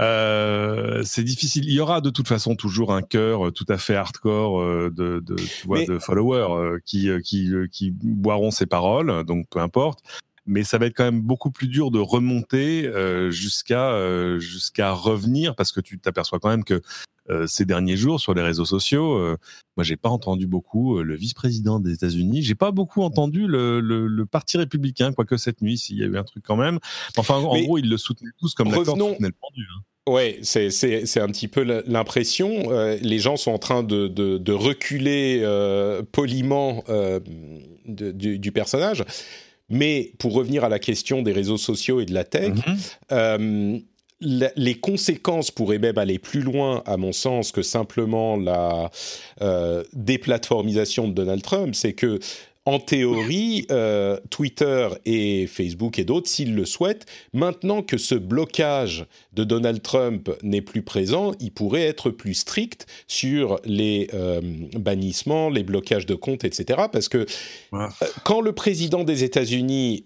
euh, c'est difficile. Il y aura de toute façon toujours un cœur tout à fait hardcore de, de, tu vois, de followers qui, qui, qui boiront ses paroles, donc peu importe. Mais ça va être quand même beaucoup plus dur de remonter jusqu'à jusqu'à revenir parce que tu t'aperçois quand même que ces derniers jours sur les réseaux sociaux. Euh, moi, j'ai pas entendu beaucoup euh, le vice-président des États-Unis. J'ai pas beaucoup entendu le, le, le, Parti républicain, quoique cette nuit, s'il y a eu un truc quand même. Enfin, en gros, ils le soutenaient tous comme d'accord soutenait le pendu. Hein.
Ouais, c'est un petit peu l'impression. les gens sont en train de de, de reculer poliment de, du, du, personnage. Mais pour revenir à la question des réseaux sociaux et de la tech, mm-hmm les conséquences pourraient même aller plus loin, à mon sens, que simplement la euh, déplatformisation de Donald Trump. C'est que en théorie, euh, Twitter et Facebook et d'autres, s'ils le souhaitent, maintenant que ce blocage de Donald Trump n'est plus présent, il pourrait être plus strict sur les euh, bannissements, les blocages de comptes, etc. Parce que euh, quand le président des États-Unis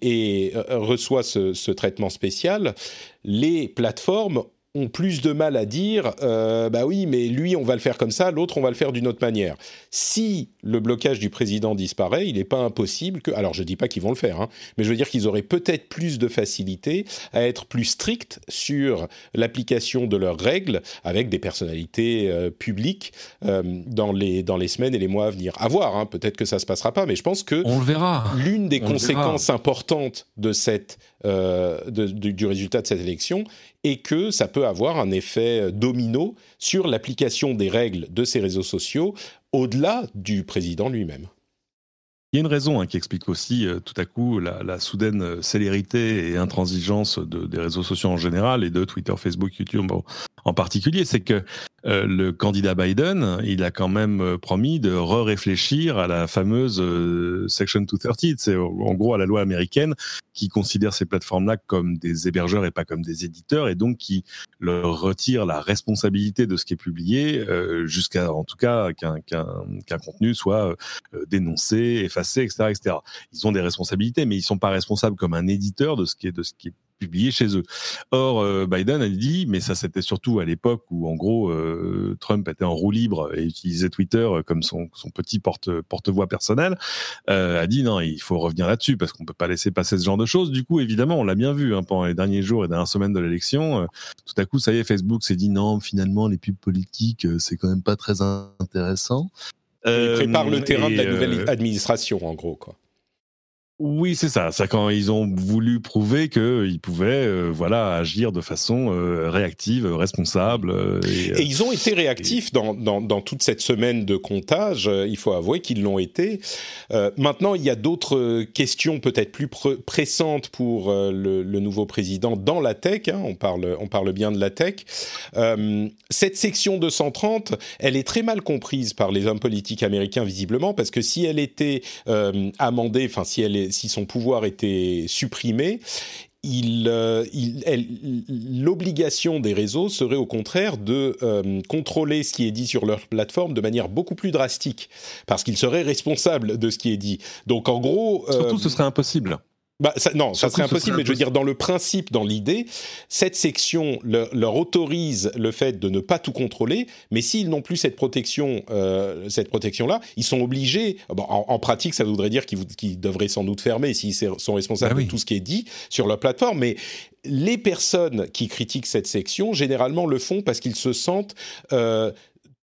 reçoit ce, ce, traitement spécial, les plateformes ont plus de mal à dire euh, bah oui mais lui on va le faire comme ça l'autre on va le faire d'une autre manière. Si le blocage du président disparaît il n'est pas impossible que alors je dis pas qu'ils vont le faire hein, mais je veux dire qu'ils auraient peut-être plus de facilité à être plus stricts sur l'application de leurs règles avec des personnalités euh, publiques euh, dans les dans les semaines et les mois à venir. À voir hein, peut-être que ça se passera pas mais je pense que
on le verra.
l'une des conséquences importantes de cette euh, de, du résultat de cette élection et que ça peut avoir un effet domino sur l'application des règles de ces réseaux sociaux au-delà du président lui-même.
Il y a une raison hein, qui explique aussi euh, tout à coup la, soudaine célérité et intransigeance de, des réseaux sociaux en général et de Twitter, Facebook, YouTube en particulier, c'est que euh, le candidat Biden, il a quand même euh, promis de re-réfléchir à la fameuse euh, Section 230, c'est en gros à la loi américaine qui considère ces plateformes-là comme des hébergeurs et pas comme des éditeurs, et donc qui leur retire la responsabilité de ce qui est publié, jusqu'à en tout cas qu'un contenu soit dénoncé, effacé, etc., etc. Ils ont des responsabilités, mais ils sont pas responsables comme un éditeur de ce qui est de ce qui est publié chez eux. Or, euh, Biden a dit, mais ça c'était surtout à l'époque où en gros euh, Trump était en roue libre et utilisait Twitter comme son, son petit porte porte-voix personnel, euh, a dit non, il faut revenir là-dessus parce qu'on peut pas laisser passer ce genre de choses. Du coup, évidemment, on l'a bien vu hein, pendant les derniers jours et dernières semaines de l'élection. tout à coup, ça y est, Facebook s'est dit non, finalement, les pubs politiques, c'est quand même pas très intéressant.
Il prépare le terrain de la nouvelle administration, en gros, quoi.
Oui, c'est ça. C'est quand ils ont voulu prouver qu'ils pouvaient, euh, voilà, agir de façon euh, réactive, responsable. Euh,
et, ils ont été réactifs dans, dans, toute cette semaine de comptage. il faut avouer qu'ils l'ont été. maintenant, il y a d'autres questions peut-être plus pressantes pour le, le, nouveau président dans la tech. Hein. on parle, on parle bien de la tech. cette section 230, elle est très mal comprise par les hommes politiques américains visiblement parce que si elle était amendée, enfin si elle est si son pouvoir était supprimé, euh, l'obligation des réseaux serait au contraire de euh, contrôler ce qui est dit sur leur plateforme de manière beaucoup plus drastique, parce qu'ils seraient responsables de ce qui est dit. Donc en gros...
Surtout, ce serait impossible.
Bah, ça, non, ça serait impossible, mais je veux dire, dans le principe, dans l'idée, cette section leur, autorise le fait de ne pas tout contrôler, mais s'ils n'ont plus cette protection, euh, cette protection-là, ils sont obligés, en, pratique, ça voudrait dire qu'ils devraient sans doute fermer s'ils sont responsables bah de tout ce qui est dit sur leur plateforme, mais les personnes qui critiquent cette section, généralement le font parce qu'ils se sentent euh,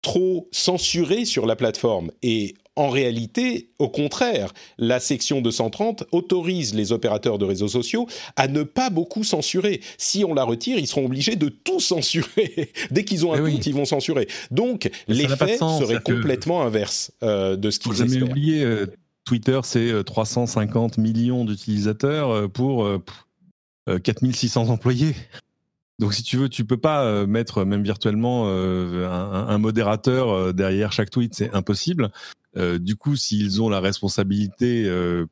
trop censurés sur la plateforme. Et en réalité, au contraire, la section 230 autorise les opérateurs de réseaux sociaux à ne pas beaucoup censurer. Si on la retire, ils seront obligés de tout censurer. Dès qu'ils ont un eh compte, ils vont censurer. Donc, l'effet serait complètement inverse euh, de ce qu'ils espèrent. Vous
jamais oublié, euh, Twitter, c'est 350 euh, millions d'utilisateurs pour 4600 employés. Donc si tu veux, tu peux pas mettre même virtuellement un, modérateur derrière chaque tweet, c'est impossible. Euh, du coup, s'ils ont la responsabilité euh,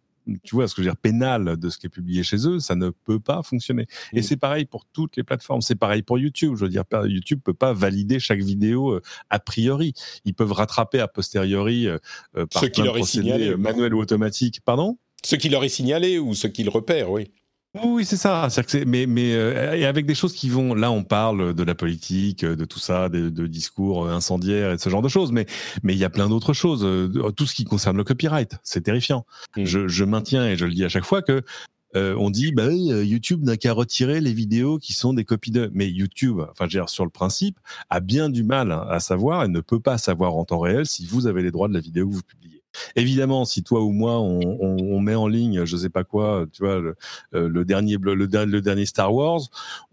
tu vois ce que je veux dire, pénale de ce qui est publié chez eux, ça ne peut pas fonctionner. Et mm. c'est pareil pour toutes les plateformes. C'est pareil pour YouTube. Je veux dire, YouTube peut pas valider chaque vidéo euh, a priori. Ils peuvent rattraper a posteriori par ce qui leur est signalé, manuel ou automatique. Pardon?
Ce qui leur est signalé ou ce qu'ils repèrent, oui.
Oui, c'est ça. mais, mais euh, et avec des choses qui vont. Là, on parle de la politique, de tout ça, de, discours incendiaires et de ce genre de choses. Mais mais il y a plein d'autres choses. Tout ce qui concerne le copyright, c'est terrifiant. Mm. Je, je, maintiens et je le dis à chaque fois que euh, on dit bah euh, YouTube n'a qu'à retirer les vidéos qui sont des copies de. Mais YouTube, enfin, je veux dire, sur le principe, a bien du mal à savoir et ne peut pas savoir en temps réel si vous avez les droits de la vidéo que vous publiez. Évidemment, si toi ou moi on, met en ligne, je sais pas quoi, tu vois, le, euh, dernier le, dernier Star Wars,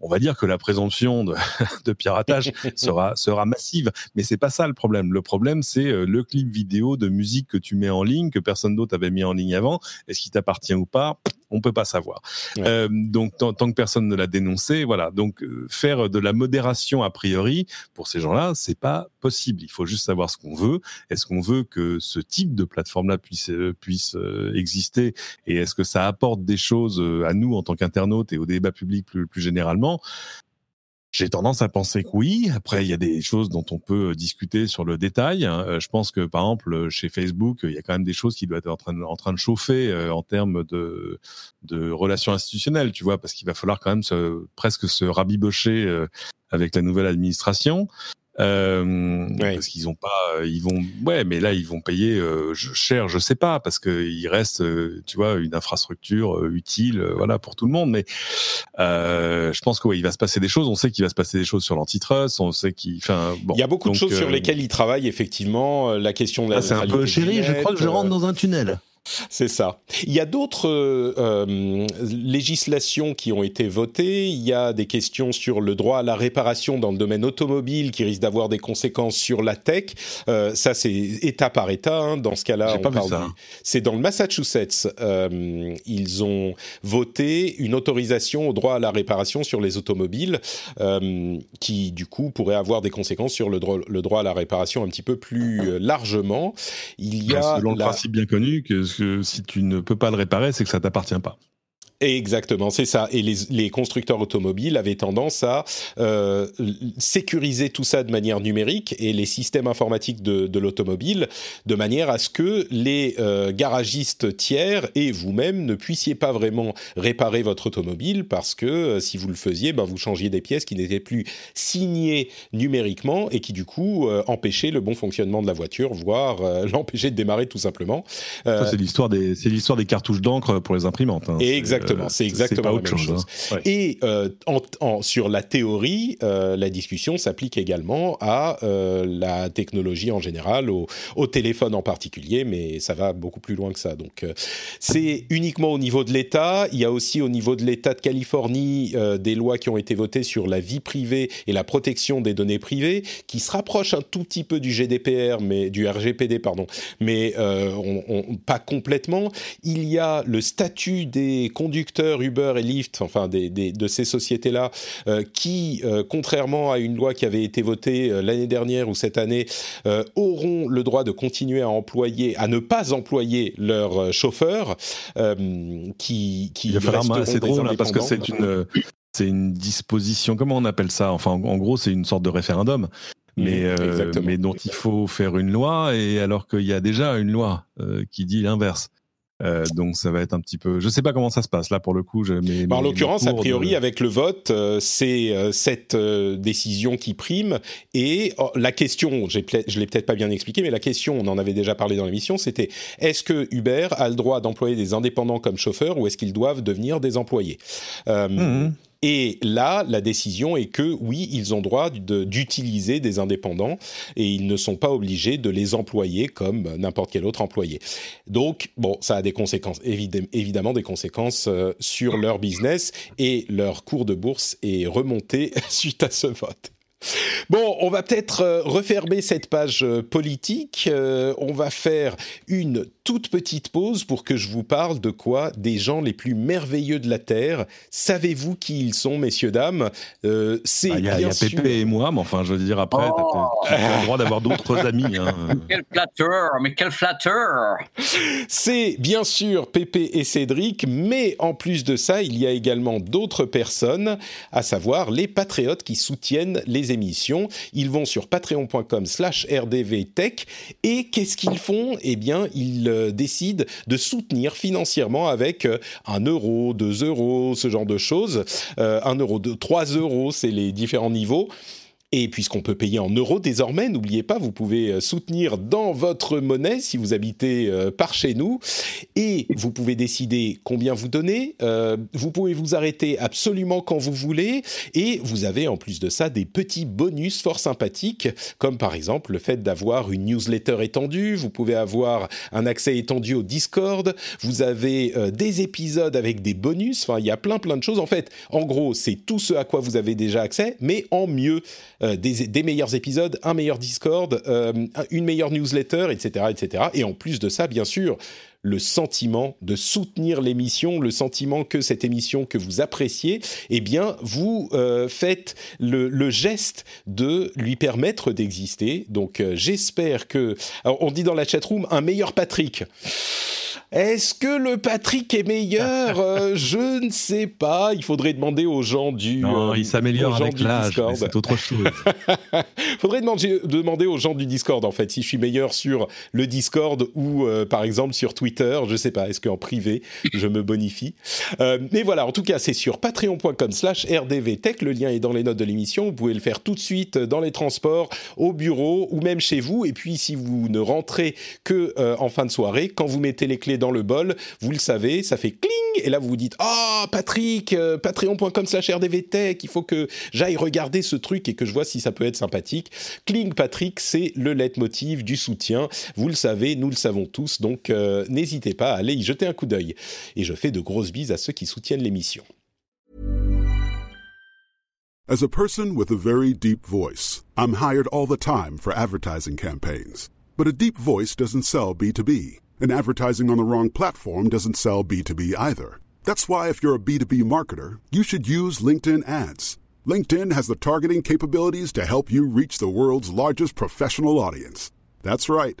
on va dire que la présomption de, piratage sera sera massive. Mais c'est pas ça le problème. Le problème, c'est euh, le clip vidéo de musique que tu mets en ligne que personne d'autre avait mis en ligne avant. Est-ce qu'il t'appartient ou pas? On peut pas savoir. Euh, donc tant, que personne ne l'a dénoncé, voilà. Donc faire de la modération a priori pour ces gens-là, c'est pas possible. Il faut juste savoir ce qu'on veut. Est-ce qu'on veut que ce type de plateforme-là puisse, euh, puisse euh, exister? Et est-ce que ça apporte des choses euh, à nous en tant qu'internautes et au débat public plus, plus généralement? J'ai tendance à penser que oui. Après, il y a des choses dont on peut discuter sur le détail. Hein. Je pense que, par exemple, chez Facebook, il y a quand même des choses qui doivent être en train de, en train de chauffer en termes de, de relations institutionnelles, tu vois, parce qu'il va falloir quand même se, presque se rabibocher avec la nouvelle administration. Euh, Parce qu'ils ont pas, ils vont, ouais, mais là ils vont payer euh, cher, je sais pas, parce que il reste, euh, tu vois, une infrastructure euh, utile, voilà, pour tout le monde. Mais je pense qu'il va se passer des choses. On sait qu'il va se passer des choses sur l'antitrust. On sait qu'il, enfin,
bon. Il y a beaucoup de choses sur lesquelles ils travaillent effectivement. La question de la.
Ah, c'est un peu chéri. Je crois que je rentre dans un tunnel.
C'est ça. Il y a d'autres euh, euh, législations qui ont été votées. Il y a des questions sur le droit à la réparation dans le domaine automobile qui risquent d'avoir des conséquences sur la tech. Euh, ça, c'est État par État. Hein. Dans ce cas-là, on parle. C'est dans le Massachusetts. ils ont voté une autorisation au droit à la réparation sur les automobiles, qui du coup pourrait avoir des conséquences sur le droit, le droit à la réparation un petit peu plus largement.
Il y a selon le principe bien connu que que si tu ne peux pas le réparer, c'est que ça t'appartient pas.
Exactement, c'est ça. Et les, les, constructeurs automobiles avaient tendance à euh, sécuriser tout ça de manière numérique et les systèmes informatiques de, de l'automobile de manière à ce que les euh, garagistes tiers et vous-même ne puissiez pas vraiment réparer votre automobile parce que euh, si vous le faisiez, ben, vous changiez des pièces qui n'étaient plus signées numériquement et qui du coup euh, empêchaient le bon fonctionnement de la voiture, voire euh, l'empêchaient de démarrer tout simplement.
c'est l'histoire des, c'est l'histoire des cartouches d'encre pour les imprimantes. Hein.
Exactement exactement, c'est exactement la même chose. Hein. Et en, sur la théorie, la discussion s'applique également à la technologie en général, au, au, téléphone en particulier, mais ça va beaucoup plus loin que ça. Donc, c'est uniquement au niveau de l'État. Il y a aussi au niveau de l'État de Californie des lois qui ont été votées sur la vie privée et la protection des données privées, qui se rapprochent un tout petit peu du GDPR, mais du RGPD, pardon, mais euh, on, pas complètement. Il y a le statut des conducteurs Uber et Lyft, enfin des, de ces sociétés-là, euh, qui, euh, contrairement à une loi qui avait été votée l'année dernière ou cette année, auront le droit de continuer à employer, à ne pas employer leurs chauffeurs, qui, qui
c'est drôle hein, parce que c'est une c'est une disposition, comment on appelle ça? Enfin, en, gros, c'est une sorte de référendum, mais, euh, mais dont il faut faire une loi, et alors qu'il y a déjà une loi euh, qui dit l'inverse. Euh, donc ça va être un petit peu. Je sais pas comment ça se passe là pour le coup. Je, mais,
bah, en l'occurrence, a priori, avec le vote, c'est cette décision qui prime. Et oh, la question, je l'ai peut-être pas bien expliqué, mais la question, on en avait déjà parlé dans l'émission, c'était est-ce que Uber a le droit d'employer des indépendants comme chauffeurs ou est-ce qu'ils doivent devenir des employés? Mmh. Et là, la décision est que oui, ils ont droit d'utiliser des indépendants et ils ne sont pas obligés de les employer comme n'importe quel autre employé. Donc, bon, ça a des conséquences, évidemment des conséquences euh, sur leur business et leur cours de bourse est remonté suite à ce vote. Bon, on va peut-être euh, refermer cette page euh, politique. On va faire une toute petite pause pour que je vous parle de quoi Des gens les plus merveilleux de la Terre. Savez-vous qui ils sont, messieurs, dames?
C'est Il y a, Pépé et moi, mais enfin, je veux dire, après, tu as le droit d'avoir d'autres amis. Hein.
Quel flatteur, mais quel flatteur
C'est bien sûr Pépé et Cédric, mais en plus de ça, il y a également d'autres personnes, à savoir les patriotes qui soutiennent les émissions. Ils vont sur patreon.com slash rdvtech et qu'est-ce qu'ils font? Eh bien, ils euh, décident de soutenir financièrement avec euh, un euro, deux euros, ce genre de choses. Euh, un euro, deux, trois euros, c'est les différents niveaux. Et puisqu'on peut payer en euros désormais, n'oubliez pas, vous pouvez euh, soutenir dans votre monnaie si vous habitez euh, par chez nous. Et vous pouvez décider combien vous donnez. Euh, vous pouvez vous arrêter absolument quand vous voulez. Et vous avez en plus de ça des petits bonus fort sympathiques, comme par exemple le fait d'avoir une newsletter étendue. Vous pouvez avoir un accès étendu au Discord. Vous avez des épisodes avec des bonus. Enfin, il y a plein plein de choses. En fait, en gros, c'est tout ce à quoi vous avez déjà accès, mais en mieux. Euh, des, meilleurs épisodes, un meilleur Discord, euh, une meilleure newsletter, etc., etc. Et en plus de ça, bien sûr, le sentiment de soutenir l'émission, le sentiment que cette émission que vous appréciez, eh bien, vous euh, faites le, geste de lui permettre d'exister. Donc, j'espère que... Alors, on dit dans la chatroom, un meilleur Patrick. Est-ce que le Patrick est meilleur? Euh, Je ne sais pas. Il faudrait demander aux gens du.
Non, il s'améliore avec l'âge. C'est autre chose.
faudrait demander, demander aux gens du Discord en fait si je suis meilleur sur le Discord ou euh, par exemple sur Twitter. Je sais pas. Est-ce qu'en privé je me bonifie euh, Mais voilà. En tout cas, c'est sur patreon.com/slash rdvtech. Le lien est dans les notes de l'émission. Vous pouvez le faire tout de suite dans les transports, au bureau ou même chez vous. Et puis si vous ne rentrez que en fin de soirée, quand vous mettez les clés dans le bol, vous le savez, ça fait cling, et là vous vous dites, ah Patrick, euh, patreon.com slash rdvtech, il faut que j'aille regarder ce truc et que je vois si ça peut être sympathique. Cling Patrick, c'est le leitmotiv du soutien, vous le savez, nous le savons tous, donc euh, n'hésitez pas à aller y jeter un coup d'œil. Et je fais de grosses bises à ceux qui soutiennent l'émission.
As a person with a very deep voice, I'm hired all the time for advertising campaigns. But a deep voice doesn't sell B2B. And advertising on the wrong platform doesn't sell B2B either. That's why if you're a B2B marketer, you should use LinkedIn ads. LinkedIn has the targeting capabilities to help you reach the world's largest professional audience. That's right.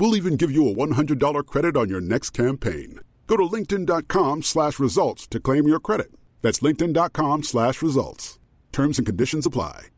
We'll even give you a $100 credit on your next campaign. Go to linkedin.com slash results to claim your credit. That's linkedin.com slash results. Terms and conditions apply.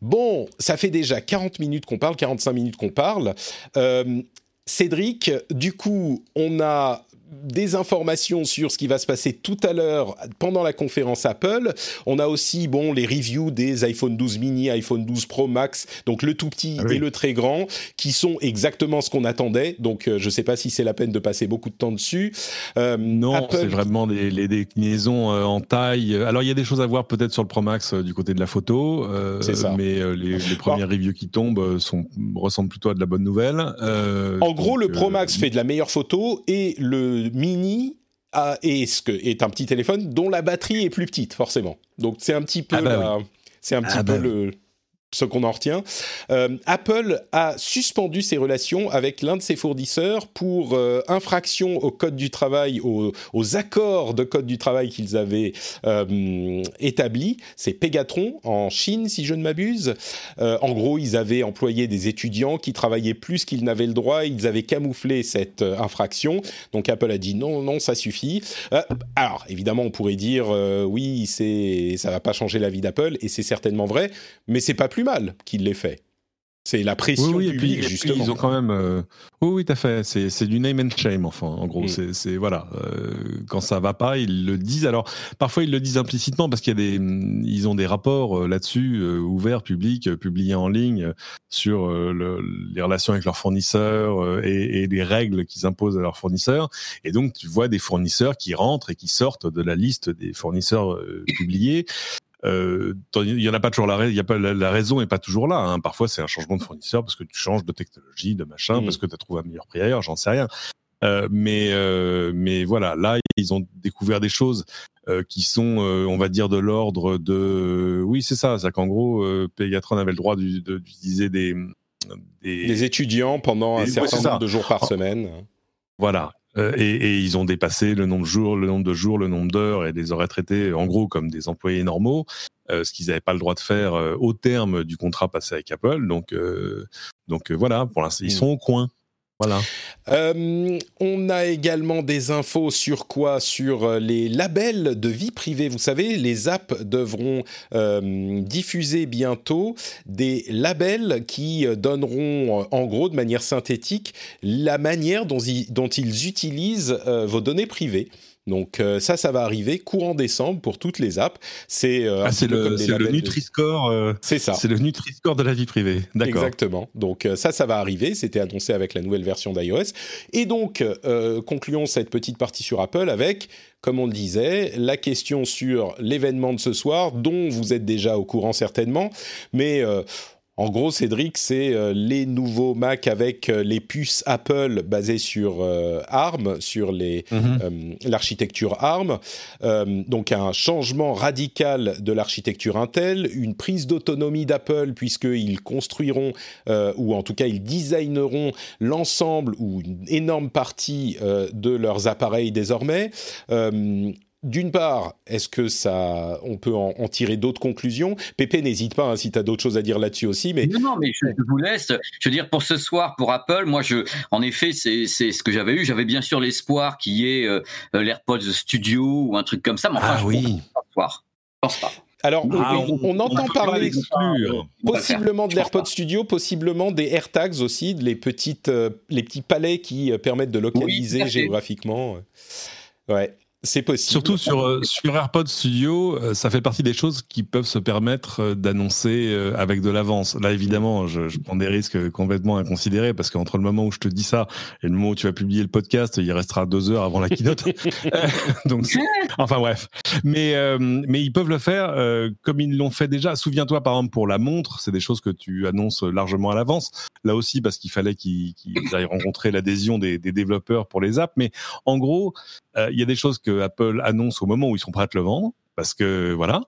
Bon, ça fait déjà 40 minutes qu'on parle, 45 minutes qu'on parle. Euh, Cédric, du coup, on a des informations sur ce qui va se passer tout à l'heure pendant la conférence Apple. On a aussi bon les reviews des iPhone 12 mini, iPhone 12 Pro Max, donc le tout petit
Ah oui.
et le très grand, qui sont exactement ce qu'on attendait. Donc euh, je ne sais pas si c'est la peine de passer beaucoup de temps dessus. Euh,
Non,
Apple-
c'est vraiment des, les déclinaisons euh, en taille. Alors, il y a des choses à voir peut-être sur le Pro Max du côté de la photo,
C'est ça.
mais les, les premières reviews qui tombent sont, ressemblent plutôt à de la bonne nouvelle.
En gros, le Pro Max fait de la meilleure photo et le mini a- est, ce que, est un petit téléphone dont la batterie est plus petite, forcément. Donc c'est un petit peu,
Ah bah
la- c'est un petit
Ah
peu
bah
le ce qu'on en retient. Euh, Apple a suspendu ses relations avec l'un de ses fournisseurs pour euh, infraction au code du travail, aux, accords de code du travail qu'ils avaient euh, établis. C'est Pegatron en Chine, si je ne m'abuse. En gros, ils avaient employé des étudiants qui travaillaient plus qu'ils n'avaient le droit. Ils avaient camouflé cette infraction. Donc Apple a dit non, non, ça suffit. Alors, évidemment, on pourrait dire oui, c'est ça va pas changer la vie d'Apple, et c'est certainement vrai, mais c'est pas plus mal qu'il l'ait fait. C'est la pression
Oui, oui, et puis,
publique,
et puis,
justement.
ils ont quand même. euh, Oui, à fait. C'est c'est du name and shame, enfin, en gros.
Mm.
C'est- C'est voilà. euh, quand ça va pas, ils le disent. Alors, parfois, ils le disent implicitement parce qu'il y a des. Ils ont des rapports euh, là-dessus, euh, ouverts, publics, euh, publiés en ligne, sur euh, le- les relations avec leurs fournisseurs euh, et, et les règles qu'ils imposent à leurs fournisseurs. Et donc, tu vois des fournisseurs qui rentrent et qui sortent de la liste des fournisseurs euh, publiés. Euh, il y en a pas toujours la, rais- il y a pas la, la raison est pas toujours là. Hein. Parfois, c'est un changement de fournisseur parce que tu changes de technologie, de machin,
Mm.
parce que tu as trouvé un meilleur prix ailleurs, j'en sais rien. Euh, mais euh, mais voilà, là, ils ont découvert des choses euh, qui sont, on va dire, de l'ordre de. Oui, c'est ça. C'est qu'en gros, Pegatron avait le droit d'utiliser des, des
Des étudiants pendant un
ouais,
certain
ça.
nombre de jours par semaine.
voilà. Euh, et, et ils ont dépassé le nombre de jours, le nombre de jours, le nombre d'heures et les auraient traités en gros comme des employés normaux, euh, ce qu'ils n'avaient pas le droit de faire euh, au terme du contrat passé avec Apple. Donc, euh, donc euh, voilà, pour l'instant, ils
Mm.
sont au coin. Voilà.
Euh, on a également des infos sur quoi? Sur euh, les labels de vie privée. Vous savez, les apps devront euh, diffuser bientôt des labels qui donneront, en gros, de manière synthétique, la manière dont, ils- utilisent vos données privées. Donc euh, ça, ça va arriver courant décembre pour toutes les apps. C'est euh,
Ah, le, le Nutri-Score. euh,
C'est ça.
c'est le Nutri-Score de la vie privée. D'accord.
Exactement. Donc euh, ça, ça va arriver. C'était annoncé avec la nouvelle version d'iOS. Et donc, euh, concluons cette petite partie sur Apple avec, comme on le disait, la question sur l'événement de ce soir, dont vous êtes déjà au courant certainement. Mais euh, en gros, Cédric, c'est euh, les nouveaux Mac avec euh, les puces Apple basées sur euh, ARM, sur
Mhm.
l'architecture ARM. Donc un changement radical de l'architecture Intel, une prise d'autonomie d'Apple puisqu'ils construiront, ou en tout cas ils designeront l'ensemble ou une énorme partie de leurs appareils désormais. Euh, d'une part, est-ce que ça, on peut en, en tirer d'autres conclusions? Pépé, n'hésite pas hein, si tu as d'autres choses à dire là-dessus aussi, mais
Non, non, mais je, je vous laisse. Je veux dire, pour ce soir, pour Apple, moi, je, en effet, c'est c'est ce que j'avais eu. J'avais bien sûr l'espoir qu'il y ait euh, l'AirPods Studio ou un truc comme ça, mais enfin,
Ah
je
oui.
pense pas ce soir. Je pense pas.
alors
Ah,
on, on entend parler. Possiblement de l'AirPod. Studio, possiblement des AirTags aussi, les petites, euh, les petits palais qui euh, permettent de localiser géographiquement. Ouais, c'est possible.
Surtout sur, euh, sur AirPods Studio, euh, ça fait partie des choses qui peuvent se permettre euh, d'annoncer avec de l'avance. Là, évidemment, je, je prends des risques complètement inconsidérés parce qu'entre le moment où je te dis ça et le moment où tu vas publier le podcast, il restera deux heures avant la keynote. Donc, enfin bref. Mais, euh, mais ils peuvent le faire euh, comme ils l'ont fait déjà. Souviens-toi, par exemple, pour la montre, c'est des choses que tu annonces largement à l'avance. Là aussi, parce qu'il fallait qu'ils aillent rencontrer l'adhésion des, des développeurs pour les apps. Mais en gros, euh, il y a des choses que Apple annonce au moment où ils sont prêts à te le vendre, parce que voilà,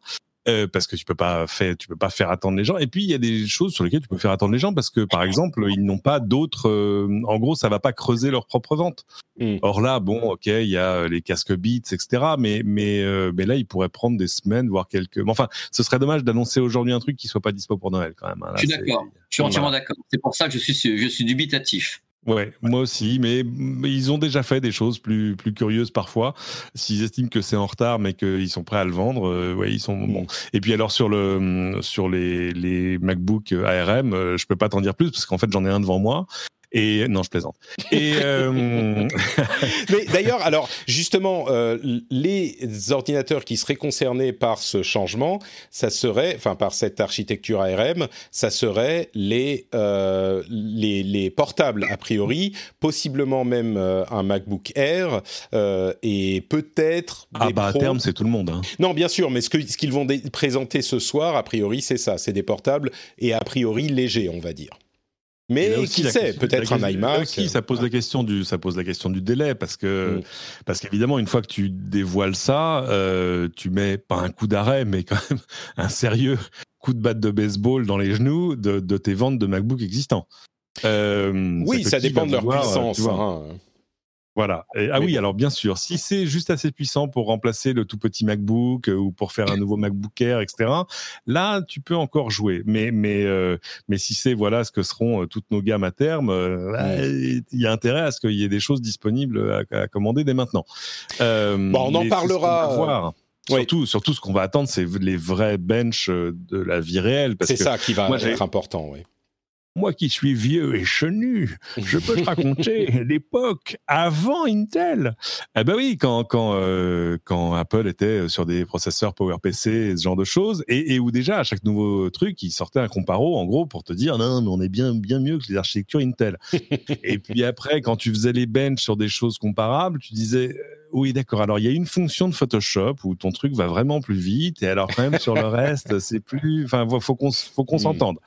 euh, parce que tu peux pas faire, tu peux pas faire attendre les gens. Et puis il y a des choses sur lesquelles tu peux faire attendre les gens, parce que par exemple, ils n'ont pas d'autres. euh, en gros, ça va pas creuser leur propre vente.
Mm.
Or là, bon, ok, il y a les casques Beats, etc. Mais mais euh, mais là, ils pourraient prendre des semaines, voire quelques. mais Enfin, ce serait dommage d'annoncer aujourd'hui un truc qui soit pas dispo pour Noël quand même. hein. Là,
Je suis d'accord. Je suis entièrement d'accord. C'est pour ça que je suis, je suis dubitatif.
Ouais, moi aussi, mais ils ont déjà fait des choses plus, plus curieuses parfois. S'ils estiment que c'est en retard, mais qu'ils sont prêts à le vendre, euh, ouais, ils sont bon. Et puis alors sur le sur les, les MacBook ARM, euh, je peux pas t'en dire plus parce qu'en fait j'en ai un devant moi et non, je plaisante. Et euh,
mais d'ailleurs, alors justement, euh, les ordinateurs qui seraient concernés par ce changement, ça serait, enfin par cette architecture ARM, ça serait les euh, les, les, portables a priori, possiblement même un MacBook Air et peut-être.
Ah bah à terme, c'est tout le monde. Hein.
Non, bien sûr, mais ce que ce qu'ils vont présenter ce soir, a priori, c'est ça, c'est des portables et a priori légers, on va dire. Mais qui sait, peut-être un iMac.
Aussi, ça pose la question du, ça pose la question du délai parce que, mm. parce qu'évidemment, une fois que tu dévoiles ça, euh, tu mets pas un coup d'arrêt, mais quand même un sérieux coup de batte de baseball dans les genoux de, tes ventes de MacBook existants.
Euh, oui, ça dépend de leur puissance. Hein.
Voilà. ah oui, alors bien sûr, si c'est juste assez puissant pour remplacer le tout petit MacBook euh, ou pour faire un nouveau MacBook Air, etc. Là, tu peux encore jouer. Mais mais euh, mais si c'est voilà ce que seront euh, toutes nos gammes à terme, il y a intérêt à ce qu'il y ait des choses disponibles à, commander dès maintenant.
bon, on en parlera.
Surtout, surtout, ce qu'on va attendre, c'est les vrais benches de la vie réelle.
C'est ça qui va être important, oui.
Moi qui suis vieux et chenu, je peux te raconter l'époque avant Intel. Eh ben oui, quand quand euh, quand Apple était sur des processeurs PowerPC, ce genre de choses, et, et où déjà à chaque nouveau truc, il sortait un comparo en gros pour te dire non, mais on est bien bien mieux que les architectures Intel. et puis après, quand tu faisais les benches sur des choses comparables, tu disais oui, d'accord. Alors, il y a une fonction de Photoshop où ton truc va vraiment plus vite, et alors même sur le reste, c'est plus. Enfin, faut qu'on faut qu'on s'entende.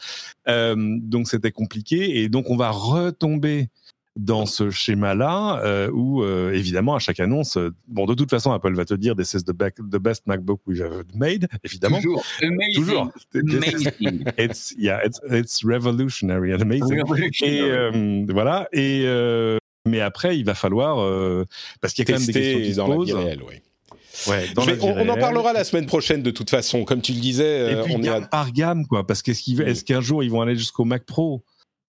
Euh, donc, c'était compliqué, et donc on va retomber dans ce schéma-là, euh, où euh, évidemment à chaque annonce, bon de toute façon Apple va te dire this is the, the best MacBook we've ever made, évidemment.
Toujours, amazing. Toujours.
Amazing. It's yeah, it's, it's revolutionary and amazing. Et voilà. Et mais après, il va falloir euh, parce qu'il y a quand même des questions qui se posent.
Réelle, oui. Ouais, on, en parlera la semaine prochaine de toute façon, comme tu le disais.
Et euh, puis on gamme par gamme, quoi, parce qu'est-ce qu'un jour ils vont aller jusqu'au Mac Pro?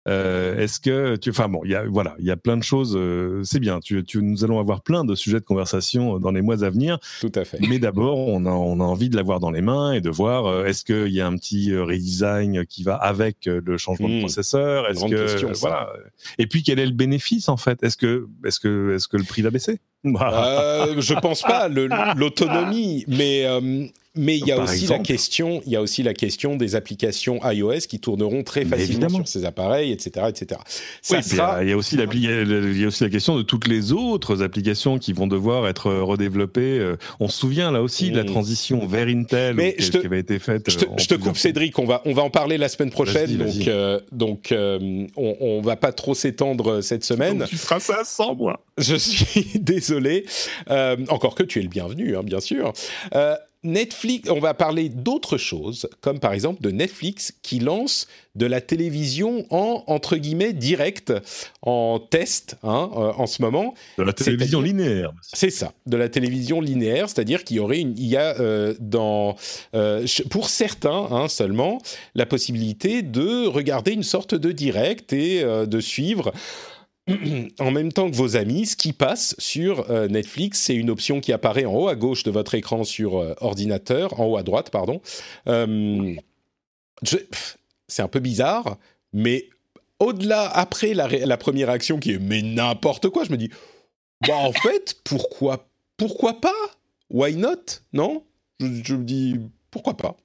Euh, Est-ce que tu, enfin bon, il y a voilà, il y a plein de choses. Euh, c'est bien. Tu, tu, nous allons avoir plein de sujets de conversation dans les mois à venir.
Tout à fait.
Mais d'abord, on a, on a envie de l'avoir dans les mains et de voir euh, est-ce qu'il y a un petit redesign qui va avec le changement de hmm. processeur? Est-ce que question, voilà. Et puis quel est le bénéfice en fait? Est-ce que est-ce que est-ce que le prix va baisser?
Euh, Je pense pas. L'autonomie, mais mais il y a aussi la question, il y a aussi la question des applications iOS qui tourneront très facilement sur ces appareils, etc., etc.
Ça sera... il, y a aussi il y a aussi la question de toutes les autres applications qui vont devoir être redéveloppées. Euh, on se souvient là aussi de la mm. transition vers Intel Mais qui, avait été faite.
Je te, je te coupe, Cédric. On va on va en parler la semaine prochaine. Donc euh, donc euh, on, on va pas trop s'étendre cette semaine. Donc
tu feras ça sans moi.
Je suis désolé. Encore que tu es le bienvenu, hein, bien sûr. Netflix, on va parler d'autres choses, comme par exemple de Netflix qui lance de la télévision en entre guillemets direct, en test hein, euh, en ce moment.
De la télévision linéaire.
C'est ça, de la télévision linéaire, c'est-à-dire qu'il y aurait une, il y a euh, dans euh, pour certains hein, seulement la possibilité de regarder une sorte de direct et de suivre en même temps que vos amis, ce qui passe sur euh, Netflix, c'est une option qui apparaît en haut à gauche de votre écran sur euh, ordinateur, en haut à droite, pardon. Euh, c'est un peu bizarre, mais au-delà, après la, première réaction qui est mais n'importe quoi, je me dis, bah en fait, pourquoi, pourquoi pas? Why not? Non? Je me dis, pourquoi pas?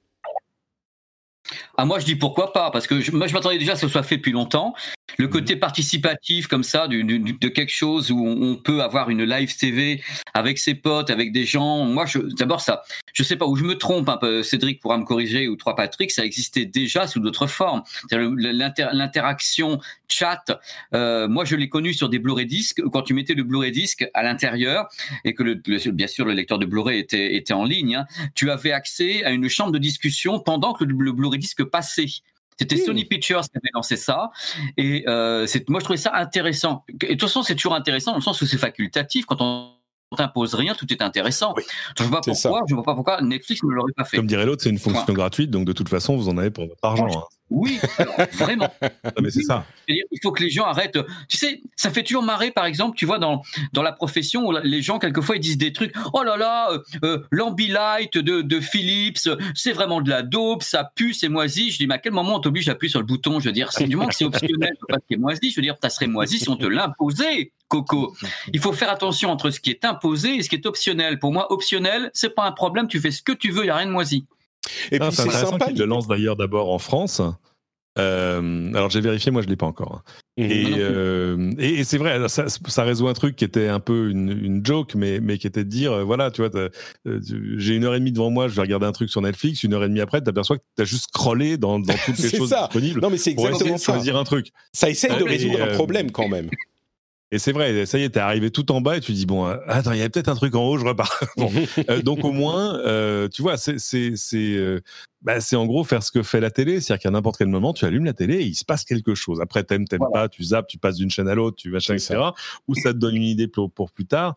Ah, moi, je dis pourquoi pas, parce que moi, je m'attendais déjà à ce que ce soit fait depuis longtemps. Le mmh. côté participatif, comme ça, de quelque chose où on peut avoir une live TV avec ses potes, avec des gens. Moi, d'abord, ça, je sais pas où je me trompe, un peu, Cédric pourra me corriger, ou Trois Patrick, ça existait déjà sous d'autres formes. L'interaction chat, euh, moi, je l'ai connu sur des Blu-ray disques, quand tu mettais le Blu-ray disque à l'intérieur, et que, le, bien sûr, le lecteur de Blu-ray était, était en ligne, hein, tu avais accès à une chambre de discussion pendant que le, le Blu-ray disque passait. C'était Sony Pictures qui avait lancé ça. Et euh, moi, je trouvais ça intéressant. Et de toute façon, c'est toujours intéressant dans le sens où c'est facultatif. Quand on t'impose rien, tout est intéressant. je vois pourquoi, je vois pas pourquoi Netflix ne l'aurait pas fait.
Comme dirait l'autre, c'est une fonction gratuite, donc de toute façon, vous en avez pour votre argent. Hein.
Oui, vraiment.
mais c'est ça.
Il faut que les gens arrêtent. Tu sais, ça fait toujours marrer, par exemple, tu vois, dans, dans la profession, où les gens, quelquefois, ils disent des trucs. Oh là là, euh, euh l'ambilight de, de Philips, c'est vraiment de la dope, ça pue, c'est moisi. Je dis, mais à quel moment on t'oblige à appuyer sur le bouton? Je veux dire, du moment que c'est optionnel, pas ce qui est moisi. Je veux dire, ça serait moisi si on te l'imposait. Coco. Il faut faire attention entre ce qui est imposé et ce qui est optionnel. Pour moi, optionnel, c'est pas un problème. Tu fais ce que tu veux, il n'y a rien de moisi.
Et puis c'est sympa. Il le lance d'ailleurs d'abord en France. Euh, alors j'ai vérifié, moi je l'ai pas encore. Mmh. Euh, et, et, c'est vrai, ça, ça, résout un truc qui était un peu une, joke, mais, mais qui était de dire, euh, voilà, tu vois, j'ai une heure et demie devant moi, je vais regarder un truc sur Netflix, une heure et demie après, tu aperçois que tu as juste scrollé dans, dans toutes les choses disponibles.
Non mais c'est exactement ça.
choisir un truc.
Ça essaye de résoudre un problème quand même.
Et c'est vrai, ça y est, t'es arrivé tout en bas et tu dis bon, euh, attends, il y a peut-être un truc en haut, je repars. Euh, donc au moins, euh, tu vois, c'est c'est c'est bah, c'est en gros faire ce que fait la télé, c'est-à-dire qu'à n'importe quel moment, tu allumes la télé et il se passe quelque chose. Après, t'aimes, t'aimes pas, tu zappes, tu passes d'une chaîne à l'autre, tu machin, etc. Ou ça te donne une idée pour, pour plus tard.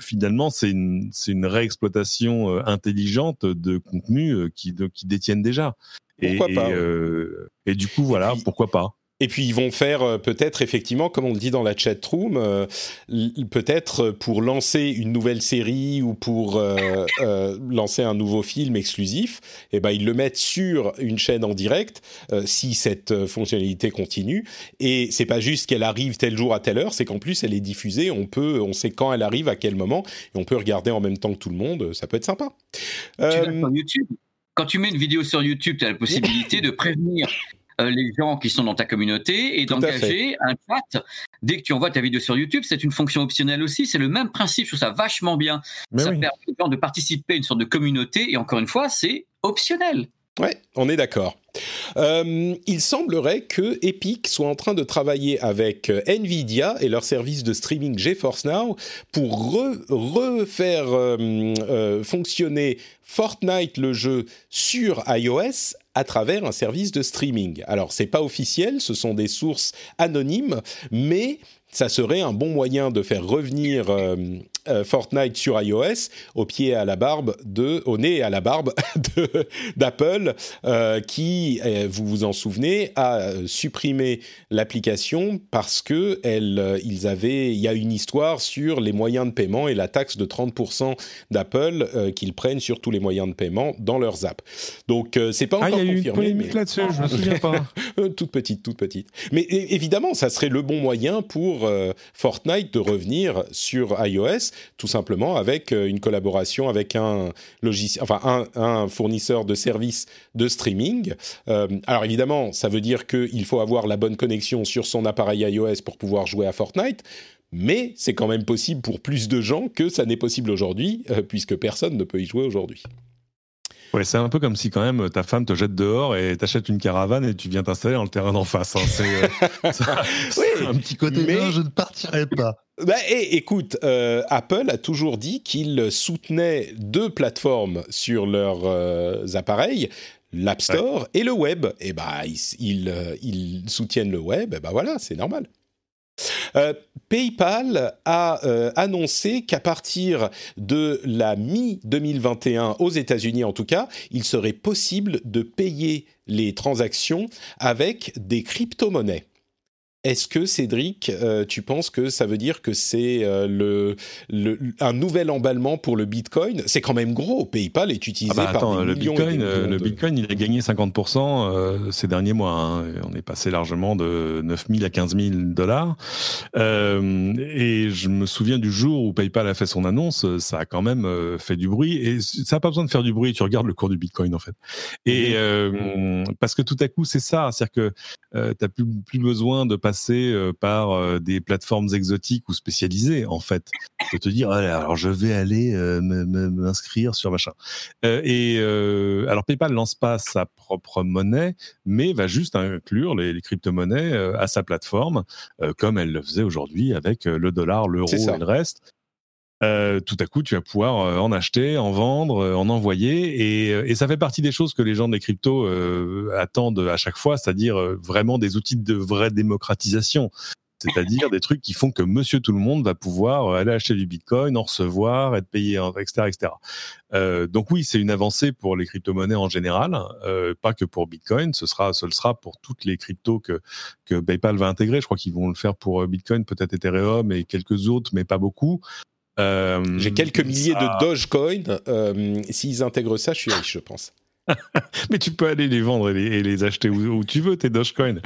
finalement, c'est une c'est une réexploitation intelligente de contenus qui de, qui détiennent déjà.
Pourquoi
et,
pas
et, du coup, voilà, pourquoi pas
et puis ils vont faire euh, peut-être effectivement, comme on le dit dans la chat room, euh, peut-être pour lancer une nouvelle série ou pour euh, lancer un nouveau film exclusif, eh ben ils le mettent sur une chaîne en direct si cette fonctionnalité continue. Et c'est pas juste qu'elle arrive tel jour à telle heure, c'est qu'en plus elle est diffusée. On peut, on sait quand elle arrive, à quel moment, et on peut regarder en même temps que tout le monde. Ça peut être sympa.
YouTube quand tu mets une vidéo sur YouTube, tu as la possibilité de prévenir euh, les gens qui sont dans ta communauté et d'engager un chat. Dès que tu envoies ta vidéo sur YouTube, c'est une fonction optionnelle aussi. C'est le même principe. Je trouve ça vachement bien. ça permet aux gens de participer à une sorte de communauté. Et encore une fois, c'est optionnel.
Ouais, on est d'accord. Euh, il semblerait que Epic soit en train de travailler avec euh, Nvidia et leur service de streaming GeForce Now pour refaire fonctionner Fortnite le jeu sur iOS à travers un service de streaming. Alors, c'est pas officiel, ce sont des sources anonymes, mais ça serait un bon moyen de faire revenir euh, euh, Fortnite sur iOS au pied à la barbe de, au nez à la barbe d'Apple, euh, qui, vous vous en souvenez, a supprimé l'application parce que elle, ils avaient, il y a une histoire sur les moyens de paiement et la taxe de 30% d'Apple qu'ils prennent sur tous les moyens de paiement dans leurs apps. Donc c'est pas encore
ah,
y a confirmé.
Eu une mais... là-dessus, je me souviens pas.
toute petite, toute petite. Mais évidemment, ça serait le bon moyen pour Fortnite de revenir sur iOS tout simplement avec euh, une collaboration avec un enfin un, fournisseur de services de streaming. Euh, alors évidemment, ça veut dire qu'il faut avoir la bonne connexion sur son appareil iOS pour pouvoir jouer à Fortnite. Mais c'est quand même possible pour plus de gens que ça n'est possible aujourd'hui, euh, puisque personne ne peut y jouer aujourd'hui.
Ouais, c'est un peu comme si quand même ta femme te jette dehors et t'achètes une caravane et tu viens t'installer dans le terrain d'en face. Hein. C'est oui, un petit côté mais je ne partirai pas.
Bah, et, écoute, euh, Apple a toujours dit qu'il soutenait deux plateformes sur leurs euh, appareils, l'App Store et le web. Et bah, ils, euh, ils, soutiennent le web, et bah voilà, c'est normal. PayPal a annoncé qu'à partir de la mi-2021, aux États-Unis en tout cas, il serait possible de payer les transactions avec des crypto-monnaies. Est-ce que Cédric, euh, tu penses que ça veut dire que c'est euh, le, le, un nouvel emballement pour le Bitcoin? C'est quand même gros. PayPal est utilisé ah bah par des
le
millions
Bitcoin,
et
le Bitcoin, il a gagné 50% euh, ces derniers mois. Hein. On est passé largement de 9 000 à 15 000 dollars. et je me souviens du jour où PayPal a fait son annonce, ça a quand même fait du bruit. Et ça n'a pas besoin de faire du bruit. Tu regardes le cours du Bitcoin en fait. Et parce que tout à coup, c'est ça, c'est-à-dire que tu n'as plus, plus besoin de passer passer euh, par euh, des plateformes exotiques ou spécialisées, en fait. De te dire, alors je vais aller euh, m'inscrire sur machin. et alors PayPal lance pas sa propre monnaie, mais va juste inclure les, crypto-monnaies à sa plateforme, comme elle le faisait aujourd'hui avec le dollar, l'euro et le reste. Tout à coup, tu vas pouvoir en acheter, en vendre, en envoyer. Et, et, ça fait partie des choses que les gens des cryptos attendent à chaque fois, c'est-à-dire vraiment des outils de vraie démocratisation. C'est-à-dire des trucs qui font que monsieur tout le monde va pouvoir aller acheter du bitcoin, en recevoir, être payé, etc. etc. Euh, donc oui, c'est une avancée pour les crypto-monnaies en général, euh, pas que pour bitcoin, ce, sera, ce le sera pour toutes les cryptos que, que PayPal va intégrer. Je crois qu'ils vont le faire pour euh, bitcoin, peut-être Ethereum et quelques autres, mais pas beaucoup.
J'ai quelques milliers de Dogecoin. S'ils intègrent ça, je suis riche, je pense.
Mais tu peux aller les vendre et les, acheter où, tu veux, tes Dogecoin.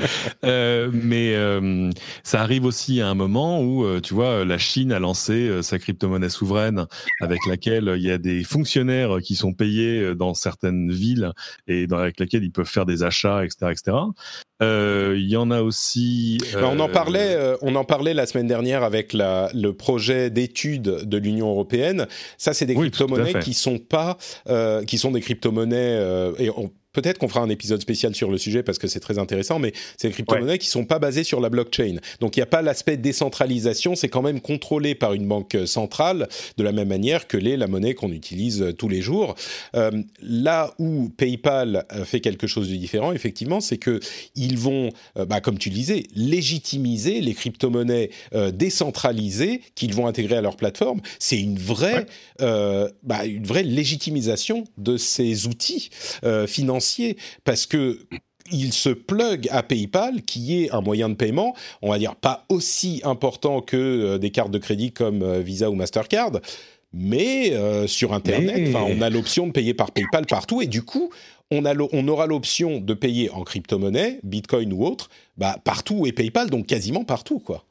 euh, mais euh, ça arrive aussi à un moment où, euh, tu vois, la Chine a lancé sa crypto-monnaie souveraine avec laquelle il y a des fonctionnaires qui sont payés dans certaines villes et dans, avec laquelle ils peuvent faire des achats, etc. etc. Il y en a aussi.
On en parlait, on en parlait la semaine dernière avec la, le projet d'étude de l'Union européenne. Ça, c'est des crypto-monnaies qui sont pas, qui sont des crypto-monnaies et on, Peut-être qu'on fera un épisode spécial sur le sujet parce que c'est très intéressant, mais c'est des crypto-monnaies qui sont pas basées sur la blockchain. Donc il n'y a pas l'aspect décentralisation, c'est quand même contrôlé par une banque centrale de la même manière que l'est la monnaie qu'on utilise euh, tous les jours. Euh, là où PayPal fait quelque chose de différent, effectivement, c'est que ils vont, euh, bah, comme tu disais, légitimiser les crypto-monnaies euh, décentralisées qu'ils vont intégrer à leur plateforme. C'est une vraie, euh, bah, une vraie légitimisation de ces outils financiers parce que il se plug à PayPal, qui est un moyen de paiement, on va dire pas aussi important que euh, des cartes de crédit comme euh, Visa ou Mastercard, mais euh, sur Internet, on a l'option de payer par PayPal partout, et du coup, on, a on aura l'option de payer en crypto-monnaie, Bitcoin ou autre, bah, partout et PayPal, donc quasiment partout, quoi.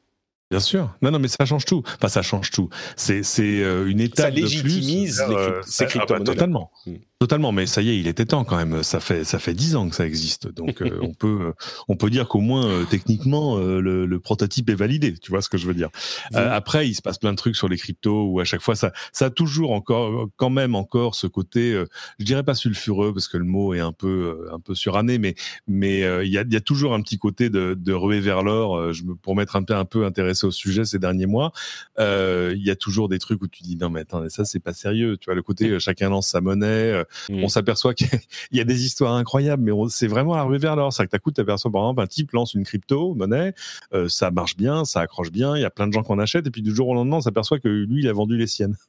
Bien sûr. Non, non, mais ça change tout. Enfin, ça change tout. C'est une étape ça
légitimise
de
plus. ces
ah, bah, totalement. Hmm. Totalement, mais ça y est, il était temps quand même. Ça fait ça fait dix ans que ça existe, donc euh, on peut on peut dire qu'au moins euh, techniquement euh, le, prototype est validé. Tu vois ce que je veux dire? Après, il se passe plein de trucs sur les cryptos où à chaque fois ça ça a toujours encore quand même encore ce côté, je dirais pas sulfureux parce que le mot est un peu un peu suranné, mais mais il y a y a toujours un petit côté de de ruer vers l'or. je me pour m'être un peu un peu intéressé au sujet ces derniers mois, il y a toujours des trucs où tu dis non mais attends ça c'est pas sérieux. Tu vois le côté chacun lance sa monnaie Mm. On s'aperçoit qu'il y a des histoires incroyables, mais c'est vraiment arrivé vers l'or. C'est que d'un coup, tu aperçois par exemple un type lance une crypto monnaie, euh, ça marche bien, ça accroche bien, il y a plein de gens qu'on achète, et puis du jour au lendemain, on s'aperçoit que lui, il a vendu les siennes.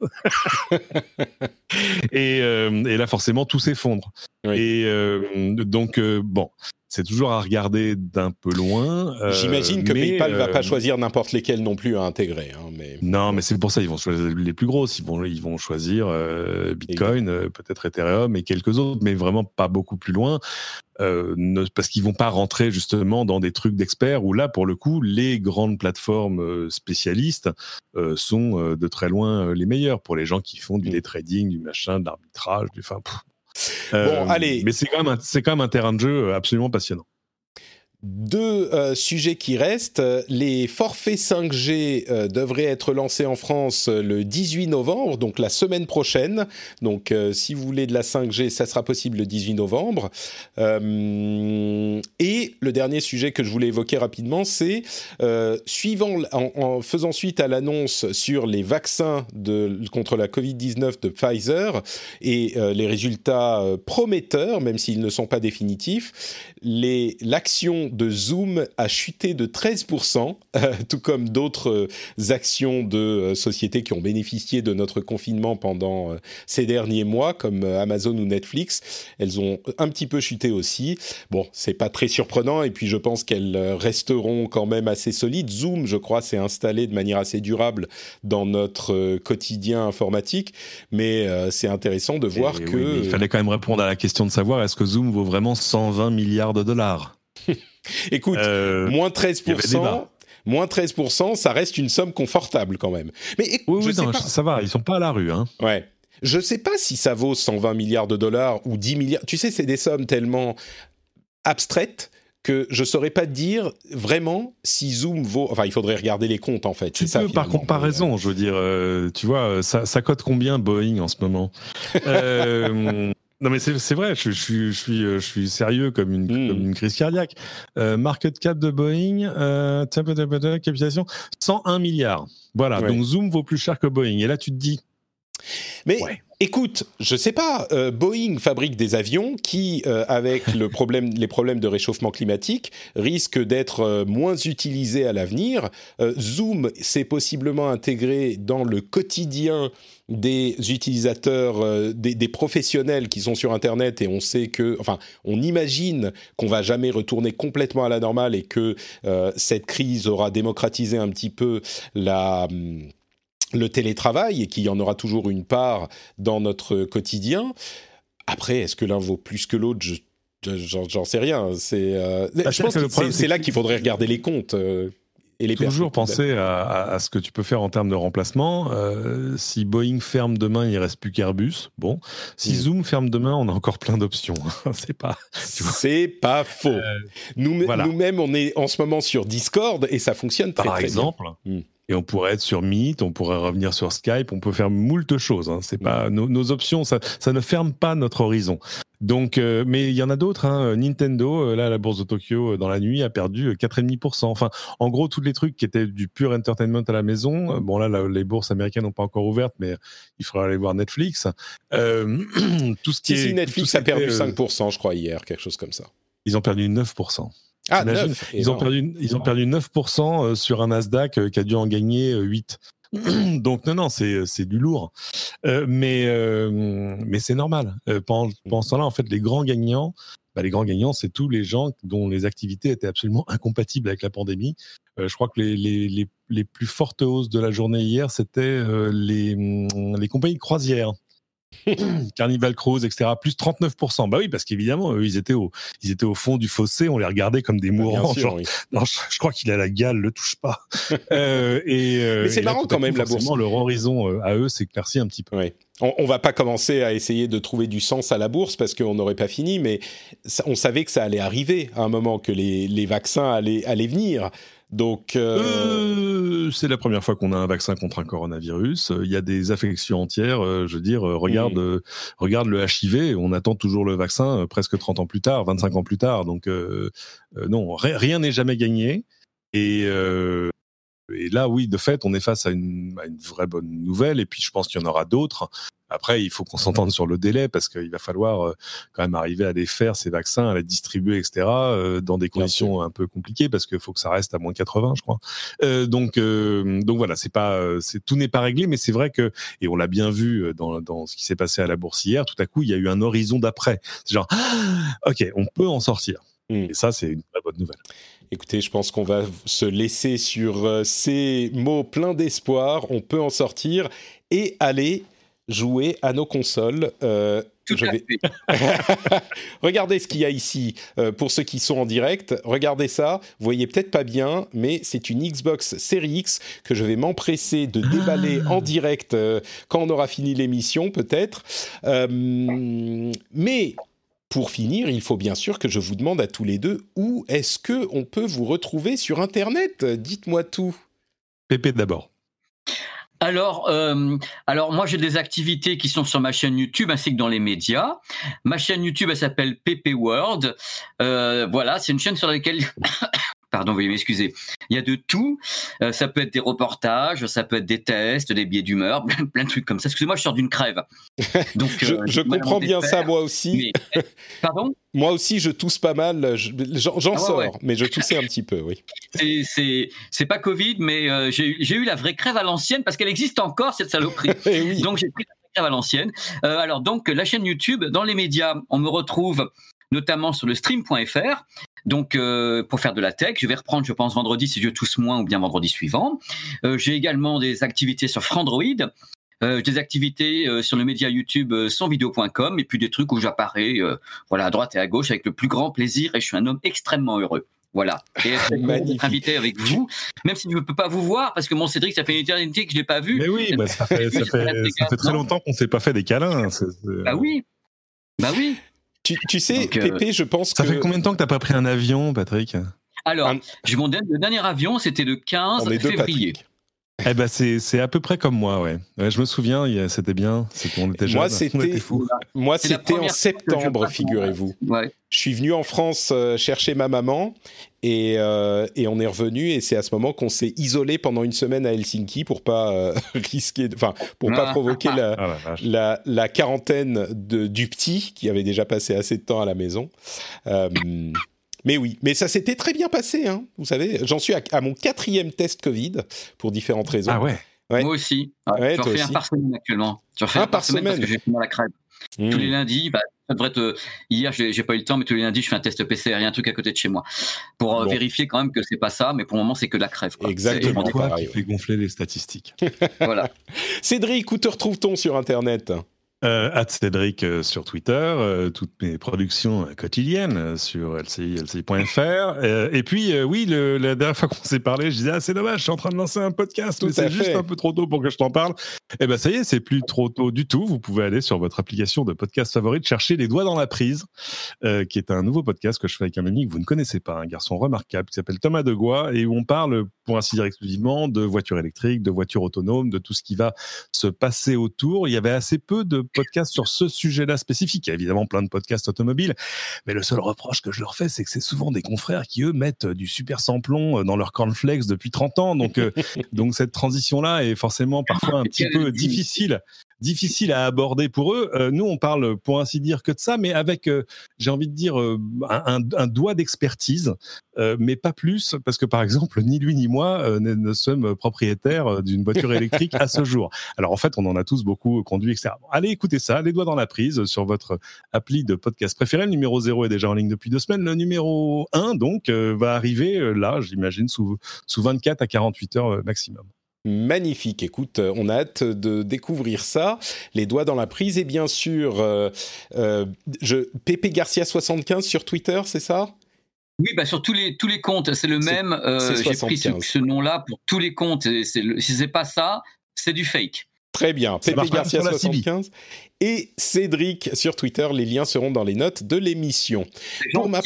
Euh, et, là, forcément, tout s'effondre. Et euh, donc, bon, c'est toujours à regarder d'un peu loin.
Euh, J'imagine que PayPal ne va pas euh, choisir n'importe lesquels non plus à intégrer. Hein, mais...
Non, mais c'est pour ça ils vont choisir les plus grosses. Ils vont, ils vont choisir euh, Bitcoin, peut-être Ethereum et quelques autres, mais vraiment pas beaucoup plus loin. Ne, parce qu'ils vont pas rentrer justement dans des trucs d'experts où là, pour le coup, les grandes plateformes spécialistes sont de très loin les meilleures pour les gens qui font du mm. day trading, du machin, de l'arbitrage, du. Enfin, bon, euh, allez. Mais c'est quand, même c'est quand même un terrain de jeu absolument passionnant.
Deux euh, sujets qui restent. Les forfaits 5G euh, devraient être lancés en France euh, le 18 novembre, donc la semaine prochaine. Donc si vous voulez de la 5G, ça sera possible le 18 novembre. et le dernier sujet que je voulais évoquer rapidement, c'est suivant, en, faisant suite à l'annonce sur les vaccins de, contre la Covid-19 de Pfizer et les résultats prometteurs, même s'ils ne sont pas définitifs, l'action de Zoom a chuté de 13%, euh, tout comme d'autres euh, actions de euh, sociétés qui ont bénéficié de notre confinement pendant ces derniers mois, comme Amazon ou Netflix. Elles ont un petit peu chuté aussi. Bon, c'est pas très surprenant, et puis je pense qu'elles resteront quand même assez solides. Zoom, je crois, s'est installé de manière assez durable dans notre quotidien informatique, mais c'est intéressant de voir que...
il fallait quand même répondre à la question de savoir est-ce que Zoom vaut vraiment 120 milliards de dollars?
Écoute, euh, moins 13%. Moins 13%, ça reste une somme confortable quand même.
Mais oui, ça va, ils sont pas à la rue. Hein.
Ouais. Je sais pas si ça vaut 120 milliards de dollars ou 10 milliards. Tu sais, c'est des sommes tellement abstraites que je saurais pas dire vraiment si Zoom vaut. Enfin, il faudrait regarder les comptes en fait.
Tu peux, par comparaison, je veux dire, euh, tu vois, ça, ça cote combien Boeing en ce moment? Euh, Non mais c'est vrai, je, je, je, suis, je suis sérieux comme une, hmm. comme une crise cardiaque. Euh, market cap de Boeing, euh, capitalisation 101 milliards. Voilà, donc Zoom vaut plus cher que Boeing. Et là tu te dis.
Mais Écoute, je sais pas. Euh, Boeing fabrique des avions qui, euh, avec le problème, les problèmes de réchauffement climatique, risquent d'être euh, moins utilisés à l'avenir. Zoom s'est possiblement intégré dans le quotidien des utilisateurs, des, des, professionnels qui sont sur Internet et on sait que, enfin, on imagine qu'on va jamais retourner complètement à la normale et que cette crise aura démocratisé un petit peu la hum, le télétravail et qu'il y en aura toujours une part dans notre quotidien. Après, est-ce que l'un vaut plus que l'autre? J'en sais rien. C'est, euh, bah, je pense que c'est là qu'il faudrait regarder les comptes. Euh, et les
Toujours penser à, ce que tu peux faire en termes de remplacement. Euh, si Boeing ferme demain, il reste plus qu'Airbus. Bon, si mm. Zoom ferme demain, on a encore plein d'options. c'est pas.
C'est pas faux. Nous, Nous-mêmes, on est en ce moment sur Discord et ça fonctionne très,
Par
très
exemple, bien. Mm et on pourrait être sur Meet, on pourrait revenir sur Skype, on peut faire moult choses. Hein. C'est pas nos, options, ça, ça, ne ferme pas notre horizon. Donc, euh, mais il y en a d'autres. Hein. Nintendo, euh, là, la bourse de Tokyo euh, dans la nuit a perdu 4,5%. Enfin, en gros, tous les trucs qui étaient du pur entertainment à la maison. Bon, là, les bourses américaines n'ont pas encore ouvertes, mais il faudra aller voir Netflix.
tout ce qui est, Netflix a perdu 5%, je crois hier, quelque chose comme ça.
Ils ont perdu 9%. Ah, ils, ont perdu, ils ont perdu 9% euh, sur un Nasdaq euh, qui a dû en gagner 8. Euh, Donc non, non, c'est du lourd. mais mais c'est normal. pendant, pendant ce temps-là, en fait, les grands gagnants, bah, les grands gagnants, c'est tous les gens dont les activités étaient absolument incompatibles avec la pandémie. je crois que les, les, les, les, plus fortes hausses de la journée hier, c'était les, les compagnies de croisière. Carnival Cruise, etc. Plus 39%. Bah oui, parce qu'évidemment, eux, ils étaient au, ils étaient au fond du fossé. On les regardait comme des bah, mourants. non, je, crois qu'il a la gale, le touche pas.
euh, et, euh, Mais c'est marrant quand même la bourse.
Leur horizon euh, à eux s'éclaircit un petit peu.
On, on, va pas commencer à essayer de trouver du sens à la bourse parce qu'on n'aurait pas fini, mais on savait que ça allait arriver à un moment, que les, les vaccins allaient, allaient venir. Donc, euh,
euh... c'est la première fois qu'on a un vaccin contre un coronavirus. Il y a des affections entières. Euh, je veux dire, regarde, mm. regarde le HIV. On attend toujours le vaccin presque 30 ans plus tard, 25 ans plus tard. Donc, non, rien n'est jamais gagné. Et, et là, oui, de fait, on est face à une, à une vraie bonne nouvelle. Et puis, je pense qu'il y en aura d'autres. Après, il faut qu'on s'entende sur le délai parce qu'il va falloir euh, quand même arriver à les faire, ces vaccins, à les distribuer, etc., euh, dans des conditions un peu compliquées parce qu'il faut que ça reste à moins 80, je crois. Euh, donc, donc voilà, c'est pas, c'est tout n'est pas réglé, mais c'est vrai que, et on l'a bien vu dans, dans ce qui s'est passé à la bourse hier, tout à coup, il y a eu un horizon d'après. C'est genre, ok, on peut en sortir. Hmm. Et ça, c'est une très bonne nouvelle.
Écoutez, je pense qu'on va se laisser sur ces mots pleins d'espoir. On peut en sortir et aller jouer à nos consoles.
Euh,
regardez ce qu'il y a ici euh, pour ceux qui sont en direct. Regardez ça. Vous voyez peut-être pas bien, mais c'est une Xbox Series X que je vais m'empresser de déballer ah. en direct euh, quand on aura fini l'émission, peut-être. mais pour finir, il faut bien sûr que je vous demande à tous les deux où est-ce que on peut vous retrouver sur Internet? Dites-moi tout.
Pépé d'abord.
Alors, euh, alors moi j'ai des activités qui sont sur ma chaîne YouTube ainsi que dans les médias. Ma chaîne YouTube elle s'appelle PP World. Euh, voilà, c'est une chaîne sur laquelle pardon, veuillez m'excuser. Il y a de tout. Euh, ça peut être des reportages, ça peut être des tests, des billets d'humeur, plein, de trucs comme ça. Excusez-moi, je sors d'une crève.
Donc, je, euh, comprends bien ça, moi aussi.
pardon?
Moi aussi, je tousse pas mal. J'en ah sors, mais je toussais un petit peu, oui.
C'est pas Covid, mais euh, j'ai eu la vraie crève à l'ancienne parce qu'elle existe encore, cette saloperie. Eh donc, j'ai pris la crève à l'ancienne. alors, donc, la chaîne YouTube, dans les médias, on me retrouve notamment sur le stream.fr. Donc, euh, pour faire de la tech, je vais reprendre, je pense, vendredi si je tousse moins ou bien vendredi suivant. Euh, j'ai également des activités sur Frandroid. Euh, des activités euh, sur le média YouTube euh, sonvideo.com et puis des trucs où j'apparais voilà à droite et à gauche avec le plus grand plaisir et je suis un homme extrêmement heureux. Voilà. Et être invité avec vous, même si je ne peux pas vous voir, parce que mon Cédric, ça fait une éternité que je ne l'ai pas vu.
Mais oui, bah, ça, fait, ça, fait, ça fait, très longtemps qu'on ne s'est pas fait des câlins.
Bah oui. Bah oui.
Tu, sais, Pépé, je pense
que. Ça fait combien de temps que tu n'as pas pris un avion, Patrick?
Alors, mon le dernier avion, c'était le 15 février.
Eh ben c'est à peu près comme moi, ouais. je me souviens, c'était bien, on était
jeunes, moi, c'était Moi, c'était en septembre, figurez-vous. Je suis venu en France euh, chercher ma maman et, euh, et on est revenu et c'est à ce moment qu'on s'est isolé pendant une semaine à Helsinki pour pas euh, risquer, enfin pour pas ah. provoquer la, ah, la, la, quarantaine de, du petit qui avait déjà passé assez de temps à la maison. Mais oui, mais ça s'était très bien passé, hein, vous savez. J'en suis à, mon quatrième test Covid pour différentes raisons.
Ah ouais.
Moi aussi. Ouais, J'en fais un par semaine actuellement. Fais un, par, semaine, parce que j'ai la crève. Tous les hmm. lundis, bah, ça devrait être, hier j'ai pas eu le temps, mais tous les lundis je fais un test PCR, il y a un truc à côté de chez moi pour euh, vérifier quand même que c'est pas ça, mais pour le moment c'est que la crève.
Quoi. Exactement.
Toi qui fait gonfler les statistiques?
voilà.
Cédric, où te retrouve-t-on sur Internet?
Euh, Cédric euh, sur Twitter, euh, toutes mes productions quotidiennes sur lci, lci.fr. et puis, oui, le, la dernière fois qu'on s'est parlé, je disais, ah, c'est dommage, je suis en train de lancer un podcast, mais c'est juste un peu trop tôt pour que je t'en parle. Et eh ben, ça y est, c'est plus trop tôt du tout. Vous pouvez aller sur votre application de podcast favorite, chercher Les Doigts dans la Prise, qui est un nouveau podcast que je fais avec un ami que vous ne connaissez pas, un garçon remarquable qui s'appelle Thomas Degois, et où on parle, pour ainsi dire exclusivement, de voitures électriques, de voitures autonomes, de tout ce qui va se passer autour. Il y avait assez peu de podcast sur ce sujet-là spécifique. Il y a évidemment plein de podcasts automobiles, mais le seul reproche que je leur fais, c'est que c'est souvent des confrères qui, eux, mettent du super samplon dans leur cornflakes depuis 30 ans. Donc, euh, donc cette transition-là est forcément parfois un petit peu difficile difficile à aborder pour eux. Euh, nous, on parle pour ainsi dire que de ça, mais avec, euh, j'ai envie de dire, euh, un, un, doigt d'expertise, mais pas plus, parce que par exemple, ni lui ni moi ne, sommes propriétaires d'une voiture électrique à ce jour. Alors en fait, on en a tous beaucoup conduit, etc. allez écouter ça, les doigts dans la prise sur votre appli de podcast préféré. Le numéro 0 est déjà en ligne depuis deux semaines. Le numéro 1, donc, va arriver là, j'imagine, sous, sous 24 à 48 heures maximum.
Magnifique. Écoute, euh, on a hâte de découvrir ça. Les doigts dans la prise et bien sûr, euh, euh, je, Pepe Garcia 75 sur Twitter, c'est ça?
Oui, bah sur tous les tous les comptes, c'est le même. J'ai pris ce, nom-là pour tous les comptes. Et le, si c'est pas ça, c'est du fake.
Très bien. Pepe Garcia 75 et Cédric sur Twitter. Les liens seront dans les notes de l'émission.
Pour ma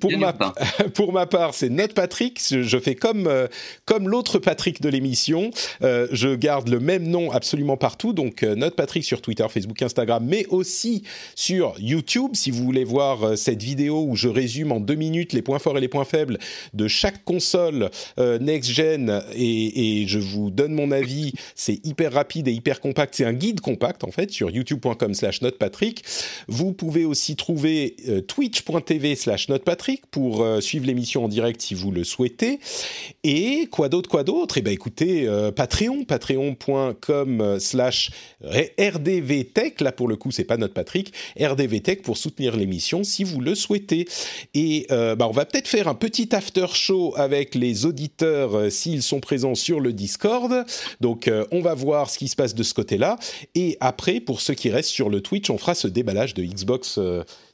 pour ma, pour ma part, c'est notre Patrick. Je fais comme, euh, comme l'autre Patrick de l'émission. Euh, je garde le même nom absolument partout. Donc, euh, notre Patrick sur Twitter, Facebook, Instagram, mais aussi sur YouTube. Si vous voulez voir cette vidéo où je résume en deux minutes les points forts et les points faibles de chaque console next-gen et, et, je vous donne mon avis, c'est hyper rapide et hyper compact. C'est un guide compact, en fait, sur youtube.com slash notepatrick. Vous pouvez aussi trouver twitch.tv slash notepatrick Patrick pour euh, suivre l'émission en direct si vous le souhaitez. Et quoi d'autre, quoi d'autre? Eh bien écoutez, euh, Patreon, patreon.com euh, slash rdvtech, là pour le coup c'est pas notre Patrick, rdvtech pour soutenir l'émission si vous le souhaitez. Et bah, on va peut-être faire un petit after show avec les auditeurs s'ils sont présents sur le Discord. Donc on va voir ce qui se passe de ce côté-là. Et après, pour ceux qui restent sur le Twitch, on fera ce déballage de Xbox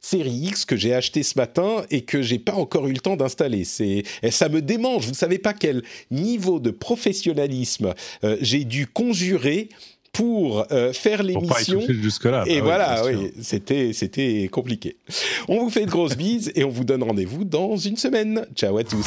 série X que j'ai acheté ce matin et que j'ai pas encore eu le temps d'installer. C'est, ça me démange. Vous ne savez pas quel niveau de professionnalisme euh, j'ai dû conjurer pour euh, faire l'émission.
jusque-là.
Et bah voilà, oui, c'était, c'était compliqué. On vous fait de grosses bises et on vous donne rendez-vous dans une semaine. Ciao à tous.